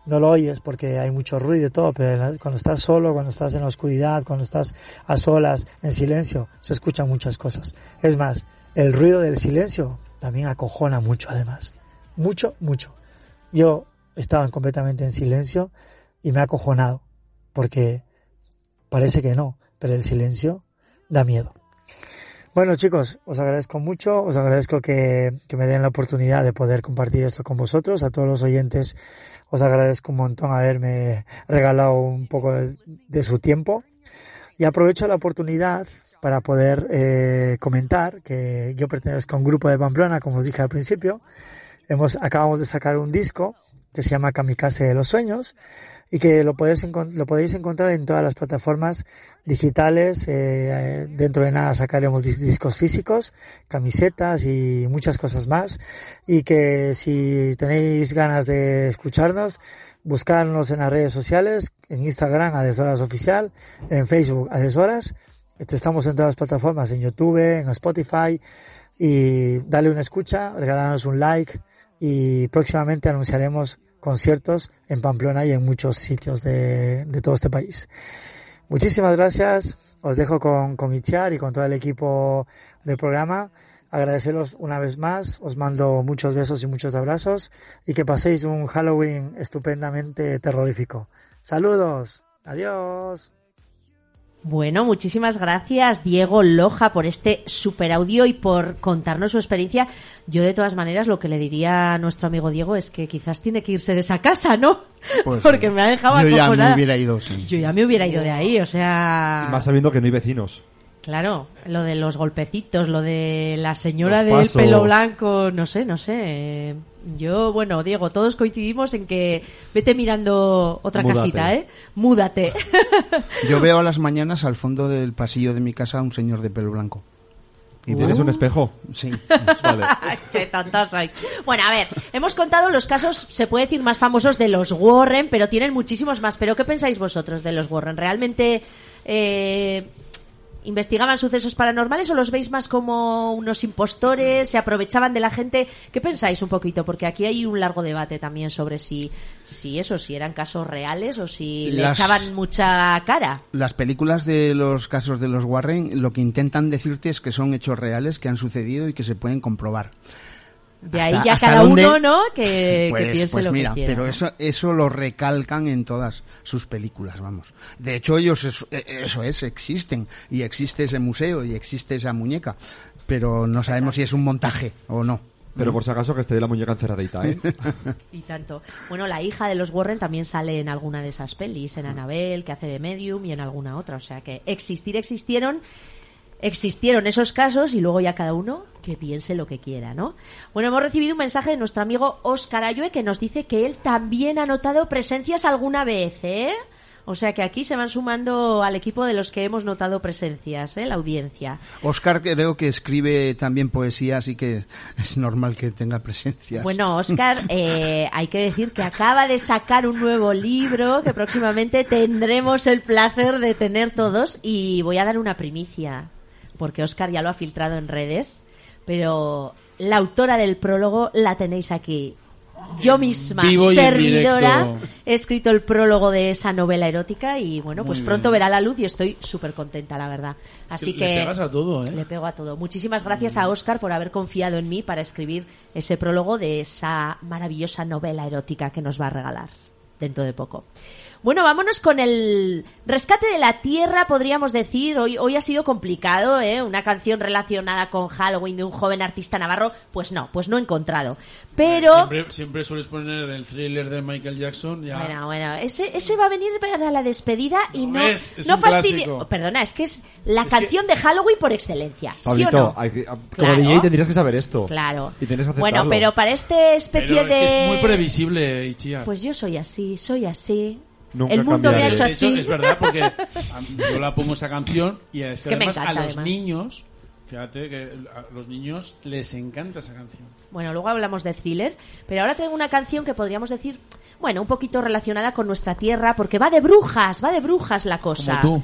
no lo oyes porque hay mucho ruido y todo, pero cuando estás solo, cuando estás en la oscuridad, cuando estás a solas, en silencio, se escuchan muchas cosas. Es más, el ruido del silencio también acojona mucho además. Mucho, mucho. Yo estaba completamente en silencio y me ha acojonado porque parece que no, pero el silencio da miedo. Bueno chicos, os agradezco mucho, os agradezco que, que me den la oportunidad de poder compartir esto con vosotros, a todos los oyentes os agradezco un montón haberme regalado un poco de, su tiempo. Y aprovecho la oportunidad para poder eh, comentar que yo pertenezco a un grupo de Pamplona, como os dije al principio. Hemos, acabamos de sacar un disco que se llama Kamikaze de los Sueños y que lo podéis, lo podéis encontrar en todas las plataformas digitales. Eh, dentro de nada sacaremos discos físicos, camisetas y muchas cosas más. Y que si tenéis ganas de escucharnos, buscarnos en las redes sociales, en Instagram, Adesoras Oficial, en Facebook, Adesoras. Estamos en todas las plataformas, en YouTube, en Spotify. Y dale una escucha, regalarnos un like y próximamente anunciaremos conciertos en Pamplona y en muchos sitios de, de todo este país. Muchísimas gracias. Os dejo con, con Itziar y con todo el equipo del programa agradeceros una vez más, os mando muchos besos y muchos abrazos y que paséis un Halloween estupendamente terrorífico. Saludos, adiós. Bueno, muchísimas gracias Diego Loja por este super audio y por contarnos su experiencia. Yo de todas maneras lo que le diría a nuestro amigo Diego es que quizás tiene que irse de esa casa, ¿no? Pues, <laughs> Porque me ha dejado Yo ya me hubiera ido, sí. Yo ya me hubiera ido de ahí, o sea... Y más sabiendo que no hay vecinos. Claro, lo de los golpecitos, lo de la señora Los del pasos. pelo blanco, no sé, no sé. Yo, bueno, Diego, todos coincidimos en que vete mirando otra Múdate. casita, ¿eh? Múdate. <laughs> Yo veo a las mañanas al fondo del pasillo de mi casa a un señor de pelo blanco. ¿Y tienes un espejo? Sí. <laughs> Vale. Qué tontos sois. Bueno, a ver, hemos contado los casos, se puede decir, más famosos de los Warren, pero tienen muchísimos más. ¿Pero qué pensáis vosotros de los Warren? ¿Realmente eh, investigaban sucesos paranormales o los veis más como unos impostores? ¿Se aprovechaban de la gente? ¿Qué pensáis un poquito? Porque aquí hay un largo debate también sobre si, si eso, si eran casos reales o si le echaban mucha cara. Las películas de los casos de los Warren lo que intentan decirte es que son hechos reales que han sucedido y que se pueden comprobar. De Hasta- ahí ya cada dónde- uno, ¿no? Que, que Pues, piense pues lo mira, que quiera. pero ¿no? eso, eso lo recalcan en todas sus películas, vamos. De hecho, ellos, eso, eh, eso es, existen. Y existe ese museo y existe esa muñeca. Pero no sabemos si es un montaje o no. Pero por si acaso que esté de la muñeca encerradita, ¿eh? <laughs> Y tanto. Bueno, la hija de los Warren también sale en alguna de esas pelis, en Annabelle, que hace de medium, y en alguna otra. O sea que existir existieron, existieron esos casos y luego ya cada uno que piense lo que quiera, ¿no? Bueno, hemos recibido un mensaje de nuestro amigo Oscar Ayue que nos dice que él también ha notado presencias alguna vez, ¿eh? O sea que aquí se van sumando al equipo de los que hemos notado presencias, ¿eh? La audiencia. Oscar creo que escribe también poesía, así que es normal que tenga presencias. Bueno, <laughs> Oscar, eh, hay que decir que acaba de sacar un nuevo libro que próximamente tendremos el placer de tener todos y voy a dar una primicia, porque Oscar ya lo ha filtrado en redes, pero la autora del prólogo la tenéis aquí. Yo misma, Vivo servidora, he escrito el prólogo de esa novela erótica y bueno, pues pronto bien. verá la luz y estoy súper contenta, la verdad. Es Así que que, le pegas a todo, ¿eh? le pego a todo. Muchísimas gracias a Oscar por haber confiado en mí para escribir ese prólogo de esa maravillosa novela erótica que nos va a regalar dentro de poco. Bueno, vámonos con el rescate de la tierra, podríamos decir. Hoy, hoy ha sido complicado, ¿eh? Una canción relacionada con Halloween de un joven artista navarro. Pues no, pues no he encontrado. Pero... Siempre, siempre sueles poner el thriller de Michael Jackson. Ya. Bueno, bueno, ese, ese va a venir para la despedida y no, es no clásico. Perdona, es que es la Es canción de Halloween por excelencia. ¿Sí o Pablito, no? hay que- como Claro. DJ tendrías que saber esto. Claro. Y tienes que Bueno, pero para este especie Pero es de... que es muy previsible, Ichia. Pues yo soy así, soy así. Nunca el mundo me ha hecho De hecho, así. es verdad, porque <laughs> yo la pongo esa canción y es que que me además encanta, a los además. niños, fíjate que a los niños les encanta esa canción. Bueno, luego hablamos de thriller, pero ahora tengo una canción que podríamos decir, bueno, un poquito relacionada con nuestra tierra, porque va de brujas, va de brujas la cosa. Como tú.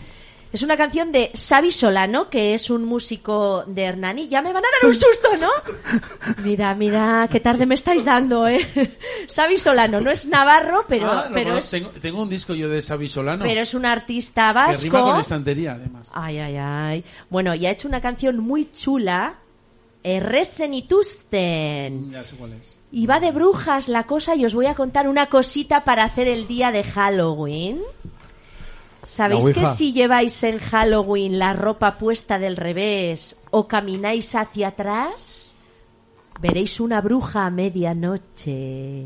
Es una canción de Xavi Solano, que es un músico de Hernani. Ya me van a dar un susto, ¿no? <laughs> Mira, mira, qué tarde me estáis dando, ¿eh? <laughs> Xavi Solano no es navarro, pero, Ah, no, pero, es, tengo, tengo un disco yo de Xavi Solano pero es un artista que rima con vasco. estantería, además. Ay, ay, ay. Bueno, y ha hecho una canción muy chula, Erresen ituzten. Ya sé cuál es. Y va de brujas la cosa y os voy a contar una cosita para hacer el día de Halloween. ¿Sabéis que si lleváis en Halloween la ropa puesta del revés o camináis hacia atrás, veréis una bruja a medianoche?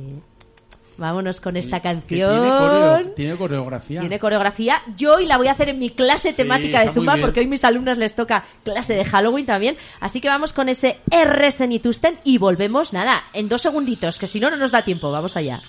Vámonos con esta canción. tiene, coreo- tiene coreografía. Tiene coreografía. Yo hoy la voy a hacer en mi clase Sí, temática de Zumba porque hoy mis alumnas les toca clase de Halloween también. Así que vamos con ese R Senitusten y volvemos, nada, en dos segunditos, que si no, no nos da tiempo. Vamos allá.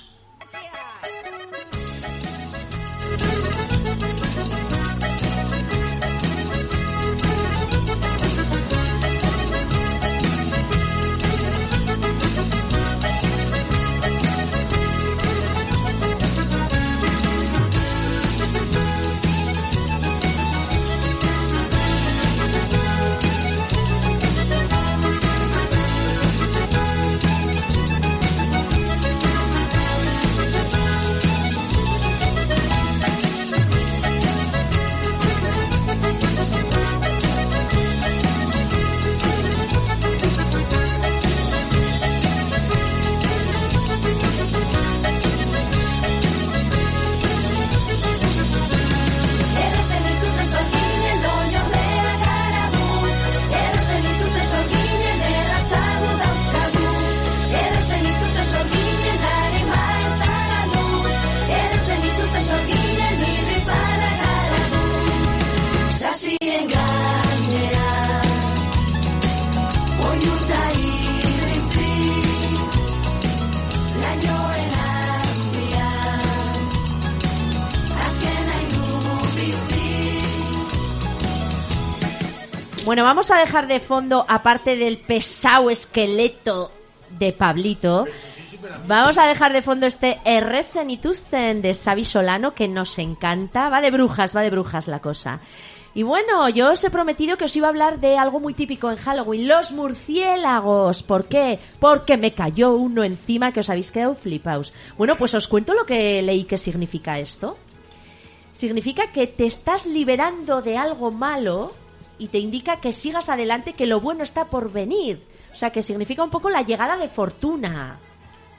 Bueno, vamos a dejar de fondo, aparte del pesado esqueleto de Pablito, vamos a dejar de fondo este Erresen y Tusten de Xavi Solano, que nos encanta. Va de brujas, va de brujas la cosa. Y bueno, yo os he prometido que os iba a hablar de algo muy típico en Halloween, los murciélagos. ¿Por qué? Porque me cayó uno encima que os habéis quedado flipaos. Bueno, pues os cuento lo que leí que significa esto. Significa que te estás liberando de algo malo y te indica que sigas adelante, que lo bueno está por venir. O sea, que significa un poco la llegada de fortuna.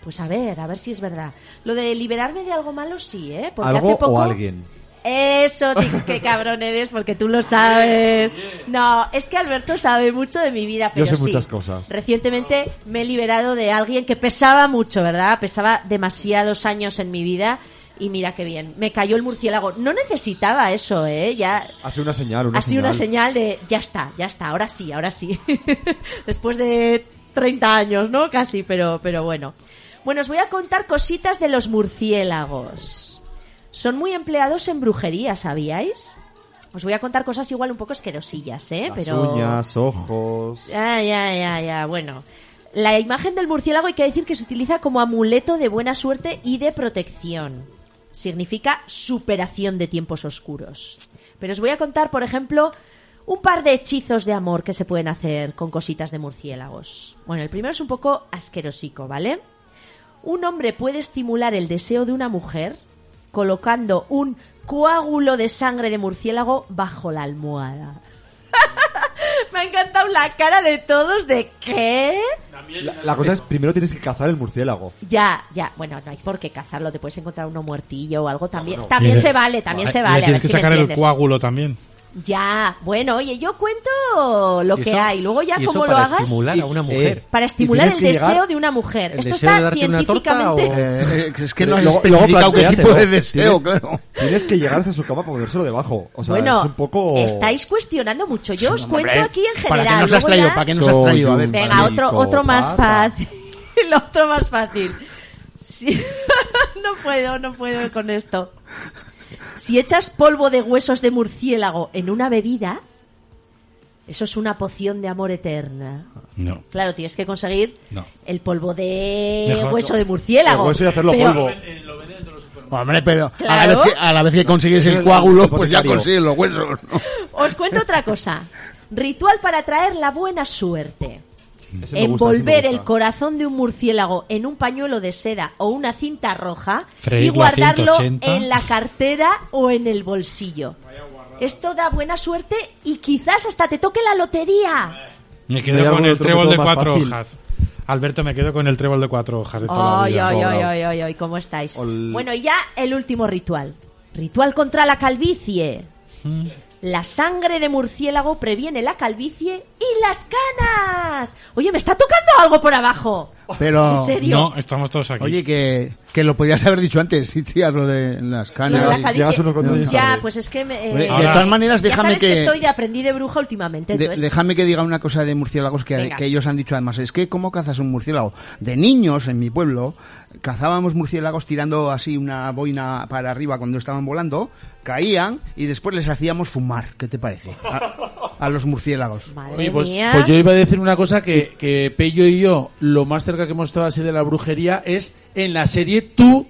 Pues a ver, a ver si es verdad. Lo de liberarme de algo malo sí, ¿eh? Porque Algo hace poco... o alguien. Eso, <laughs> qué cabrón eres, porque tú lo sabes. No, es que Alberto sabe mucho de mi vida, Yo pero sé sí. muchas cosas. Recientemente me he liberado de alguien que pesaba mucho, ¿verdad? Pesaba demasiados años en mi vida y mira qué bien. Me cayó el murciélago. No necesitaba eso, ¿eh? Ya Ha sido una señal, una ha sido una señal de ya está, ya está, ahora sí, ahora sí. <laughs> Después de 30 años, ¿no? Casi, pero, pero bueno. Bueno, os voy a contar cositas de los murciélagos. Son muy empleados en brujería, ¿sabíais? Os voy a contar cosas igual un poco asquerosillas, ¿eh? Las pero... uñas, ojos. Ya, ya, ya, ya. Bueno, la imagen del murciélago hay que decir que se utiliza como amuleto de buena suerte y de protección. Significa superación de tiempos oscuros. Pero os voy a contar, por ejemplo, un par de hechizos de amor que se pueden hacer con cositas de murciélagos. Bueno, el primero es un poco asquerosico, ¿vale? Un hombre puede estimular el deseo de una mujer colocando un coágulo de sangre de murciélago bajo la almohada. <laughs> Me ha encantado la cara de todos de ¿qué? La, la cosa es, primero tienes que cazar el murciélago. Ya, ya, bueno, no hay por qué cazarlo, te puedes encontrar uno muertillo o algo también. bueno. También se vale, también se le vale, a ver Tienes si que me sacar el coágulo también. Ya, bueno, oye, yo cuento lo que eso- hay, luego ya como lo para hagas estimular a una mujer. Eh, para estimular el deseo de una mujer. ¿El Esto está científicamente o- Eh, es que no has Luego- especificado qué tipo de deseo, Tienes- claro. Tienes que llegar hasta su cama para ponérselo debajo. O sea, bueno, es un poco... estáis cuestionando mucho. Yo os cuento Hombre, aquí en ¿Para general. qué nos has traído? ya- ¿Para qué nos has traído? A ver, Venga, otro, otro más fácil. <laughs> otro más fácil. Sí. <laughs> no puedo, no puedo con esto. Si echas polvo de huesos de murciélago en una bebida, eso es una poción de amor eterna. No. Claro, tienes que conseguir No. el polvo de Mejor- hueso de murciélago. El hueso y hacerlo Pero- polvo. Hombre, pero a, la Claro. vez que, a la vez que consigues Es el coágulo, pues ya consigues los huesos. ¿no? Os cuento otra cosa. Ritual para traer la buena suerte. Ese gusta, Envolver el corazón de un murciélago en un pañuelo de seda o una cinta roja y guardarlo 180. en la cartera o en el bolsillo. Esto da buena suerte y quizás hasta te toque la lotería. Me ¿No hay quedo con el trébol de cuatro fácil? hojas. Alberto, me quedo con el trébol de cuatro hojas de toda la Ay, vida. ay, ay, ay, ay, ay, ¿cómo estáis? Ol- Bueno, y ya el último ritual. Ritual contra la calvicie. Mm. La sangre de murciélago previene la calvicie y las canas. Oye, me está tocando algo por abajo. Pero, ¿En serio? No, estamos todos aquí. oye, que, que lo podías haber dicho antes, sí, tía, lo de las canas. la Llegas- unos Ya, pues es que... me- eh, de todas maneras, ya déjame sabes que... que, estoy de aprendí de bruja últimamente. de- entonces- déjame que diga una cosa de murciélagos que, que ellos han dicho además. Es que, ¿cómo cazas un murciélago? De niños, en mi pueblo, cazábamos murciélagos tirando así una boina para arriba cuando estaban volando, caían y después les hacíamos fumar. ¿Qué te parece? A, a los murciélagos. Madre Oye, pues, mía. pues yo iba a decir una cosa que, que Pello y yo, lo más cerca que hemos estado así de la brujería es en la serie Tú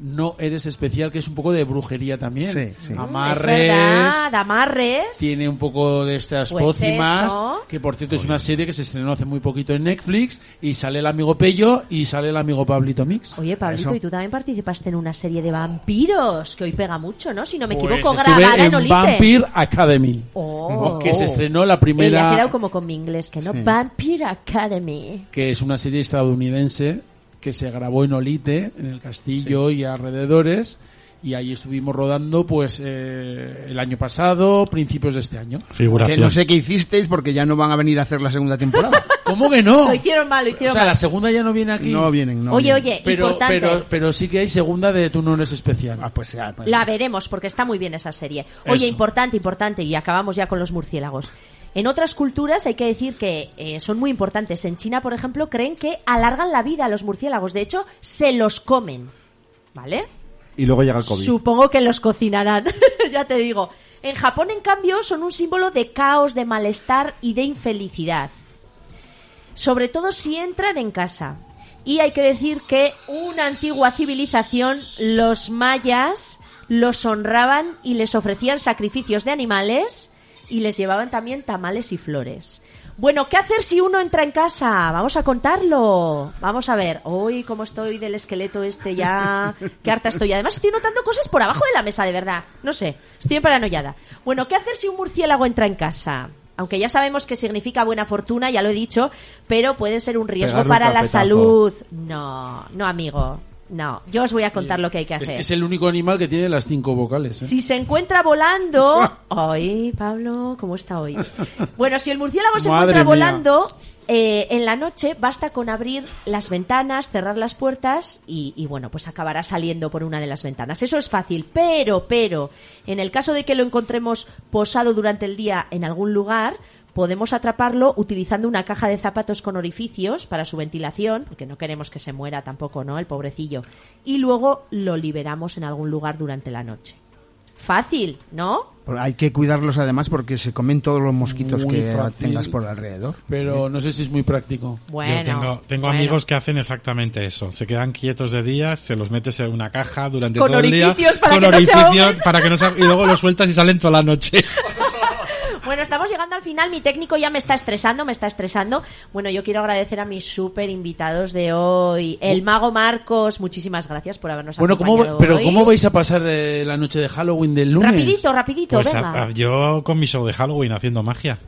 no eres especial, que es un poco de brujería también. Sí, sí. Es Amarres, verdad, amarres. tiene un poco de estas Pues pócimas, eso. que por cierto es una serie que se estrenó hace muy poquito en Netflix, y sale el amigo Pello y sale el amigo Pablito Mix. Oye, Pablito, Eso. y tú también participaste en una serie de vampiros, que hoy pega mucho, ¿no? Si no me Pues equivoco, grabada en, en Olite. Vampire Academy, Oh. que se estrenó la Ella ha primera... quedado como con mi inglés, que no. Vampire Academy. que es una serie estadounidense que se grabó en Olite, en el castillo y alrededores, y ahí estuvimos rodando pues eh, el año pasado, principios de este año. Que Figuración. no sé qué hicisteis porque ya no van a venir a hacer la segunda temporada. <laughs> ¿Cómo que no? Lo hicieron mal, lo O hicieron sea, mal. la segunda ya no viene aquí. No vienen, no oye, vienen. oye, pero, importante. pero, pero sí que hay segunda de Tú no eres especial. Ah, pues ya, pues La veremos porque está muy bien esa serie. Oye, Eso. importante, importante, y acabamos ya con los murciélagos. En otras culturas hay que decir que eh, son muy importantes. En China, por ejemplo, creen que alargan la vida a los murciélagos. De hecho, se los comen. ¿Vale? Y luego llega el COVID. Supongo que los cocinarán, <laughs> ya te digo. En Japón, en cambio, son un símbolo de caos, de malestar y de infelicidad. Sobre todo si entran en casa. Y hay que decir que una antigua civilización, los mayas, los honraban y les ofrecían sacrificios de animales y les llevaban también tamales y flores. Bueno, ¿qué hacer si uno entra en casa? Vamos a contarlo. Vamos a ver. Uy, cómo estoy del esqueleto este ya. <laughs> Qué harta estoy. Además, estoy notando cosas por abajo de la mesa, de verdad. No sé. Estoy paranoiada. Bueno, ¿qué hacer si un murciélago entra en casa? Aunque ya sabemos que significa buena fortuna, ya lo he dicho, pero puede ser un riesgo Pegarle un para la salud. No, no, amigo. No, yo os voy a contar lo que hay que hacer. es el único animal que tiene las cinco vocales. ¿eh? Si se encuentra volando. <laughs> Ay, Pablo, ¿cómo está hoy? Bueno, si el murciélago se encuentra mía. volando, eh, en la noche basta con abrir las ventanas, cerrar las puertas y, y, bueno, pues acabará saliendo por una de las ventanas. Eso es fácil, pero, pero, en el caso de que lo encontremos posado durante el día en algún lugar, podemos atraparlo utilizando una caja de zapatos con orificios para su ventilación, porque no queremos que se muera tampoco, ¿no? El pobrecillo. Y luego lo liberamos en algún lugar durante la noche. Fácil, ¿no? Pero Hay que cuidarlos además porque se comen todos los mosquitos Muy que fácil. tengas por alrededor. Pero no sé si es muy práctico. Bueno, Yo tengo, tengo bueno. amigos que hacen exactamente eso. Se quedan quietos de día, se los metes en una caja durante Con todo el día. orificios para con que no se orificios para que no se- y luego los sueltas y salen toda la noche. <laughs> Bueno, estamos llegando al final. Mi técnico ya me está estresando, me está estresando. Bueno, yo quiero agradecer a mis súper invitados de hoy. El mago Marcos, muchísimas gracias por habernos Bueno, ¿cómo, acompañado pero hoy. ¿cómo vais a pasar eh, la noche de Halloween del lunes? Rapidito, rapidito, Pues venga. a- a- yo con mi show de Halloween haciendo magia.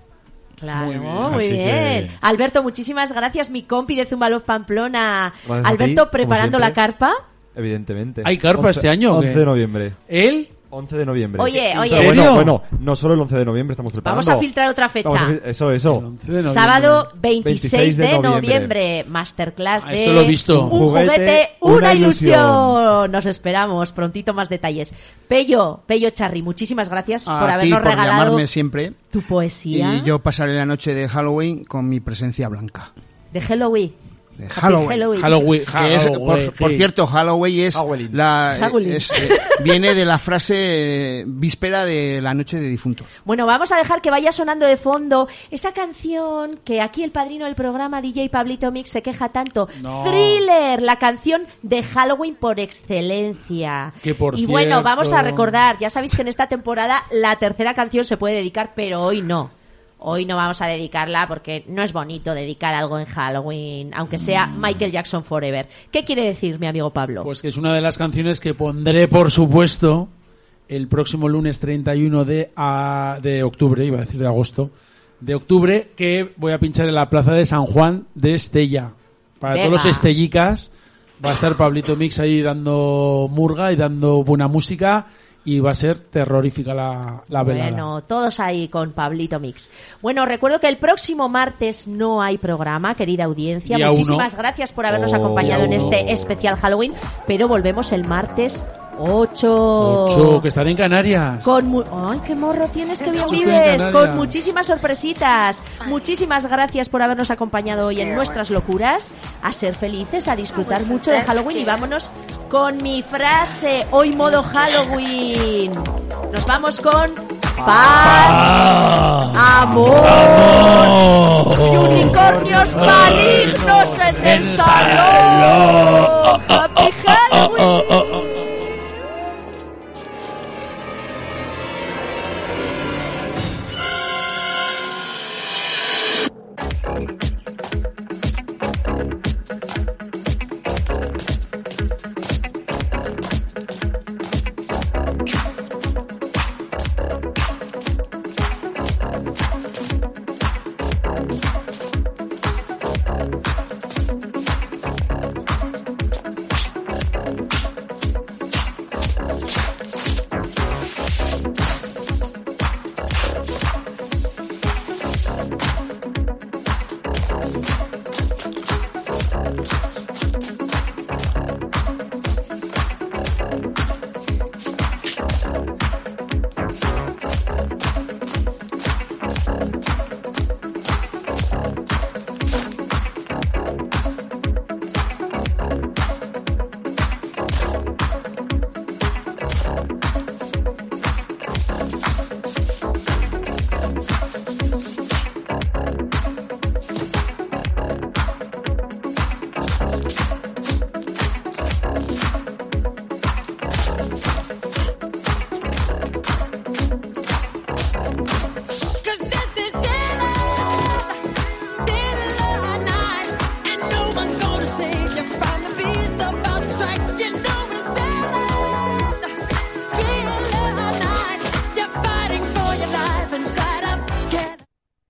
Claro, Muy muy bien. que- Alberto, muchísimas gracias, mi compi de Zumbalov Pamplona. Gracias a Alberto, ti, preparando la carpa. Evidentemente. ¿Hay carpa este año o 11 qué? de noviembre. ¿Él? 11 de noviembre. Oye, ¿En oye, serio? Bueno, bueno, no solo el 11 de noviembre estamos preparando. vamos a filtrar otra fecha. Vamos a fi- Eso, eso. El 11 de noviembre. Sábado 26, 26 de, de noviembre. noviembre. Masterclass Ah, de eso lo he visto. Un juguete, juguete, una, una ilusión. ilusión. Nos esperamos. Prontito más detalles. Pello, Pello Charri, muchísimas gracias A por ti habernos por regalado llamarme siempre. tu poesía Y yo pasaré la noche de Halloween con mi presencia blanca. de Halloween. Halloween. Halloween. Halloween. Que es, por, Halloween. por cierto, Halloween es Halloween. la Halloween. es, eh, viene de la frase eh, víspera de la noche de difuntos. Bueno, vamos a dejar que vaya sonando de fondo esa canción que aquí el padrino del programa DJ Pablito Mix se queja tanto. No. Thriller, la canción de Halloween por excelencia. Que por y bueno, cierto- vamos a recordar, ya sabéis que en esta temporada la tercera canción se puede dedicar, pero hoy no. Hoy no vamos a dedicarla porque no es bonito dedicar algo en Halloween, aunque sea Michael Jackson Forever. ¿Qué quiere decir mi amigo Pablo? Pues que es una de las canciones que pondré, por supuesto, el próximo lunes 31 de, a- de octubre, iba a decir de agosto, de octubre, que voy a pinchar en la plaza de San Juan de Estella. Para Venga. todos los estellicas va a estar Pablito Mix ahí dando murga y dando buena música y va a ser terrorífica la, la velada. Bueno, todos ahí con Pablito Mix. Bueno, recuerdo que el próximo martes no hay programa, querida audiencia. Día Muchísimas uno. gracias por habernos Oh. acompañado en este especial Halloween, pero volvemos el martes 8. Ocho, que estaré en Canarias. Con ¡Ay, qué morro tienes, que bien vives! Con muchísimas sorpresitas. Muchísimas gracias por habernos acompañado hoy en nuestras locuras. A ser felices, a disfrutar mucho de Halloween y vámonos con mi frase. Hoy modo Halloween. Nos vamos con paz, amor y unicornios malignos en el salón. ¡Happy Halloween!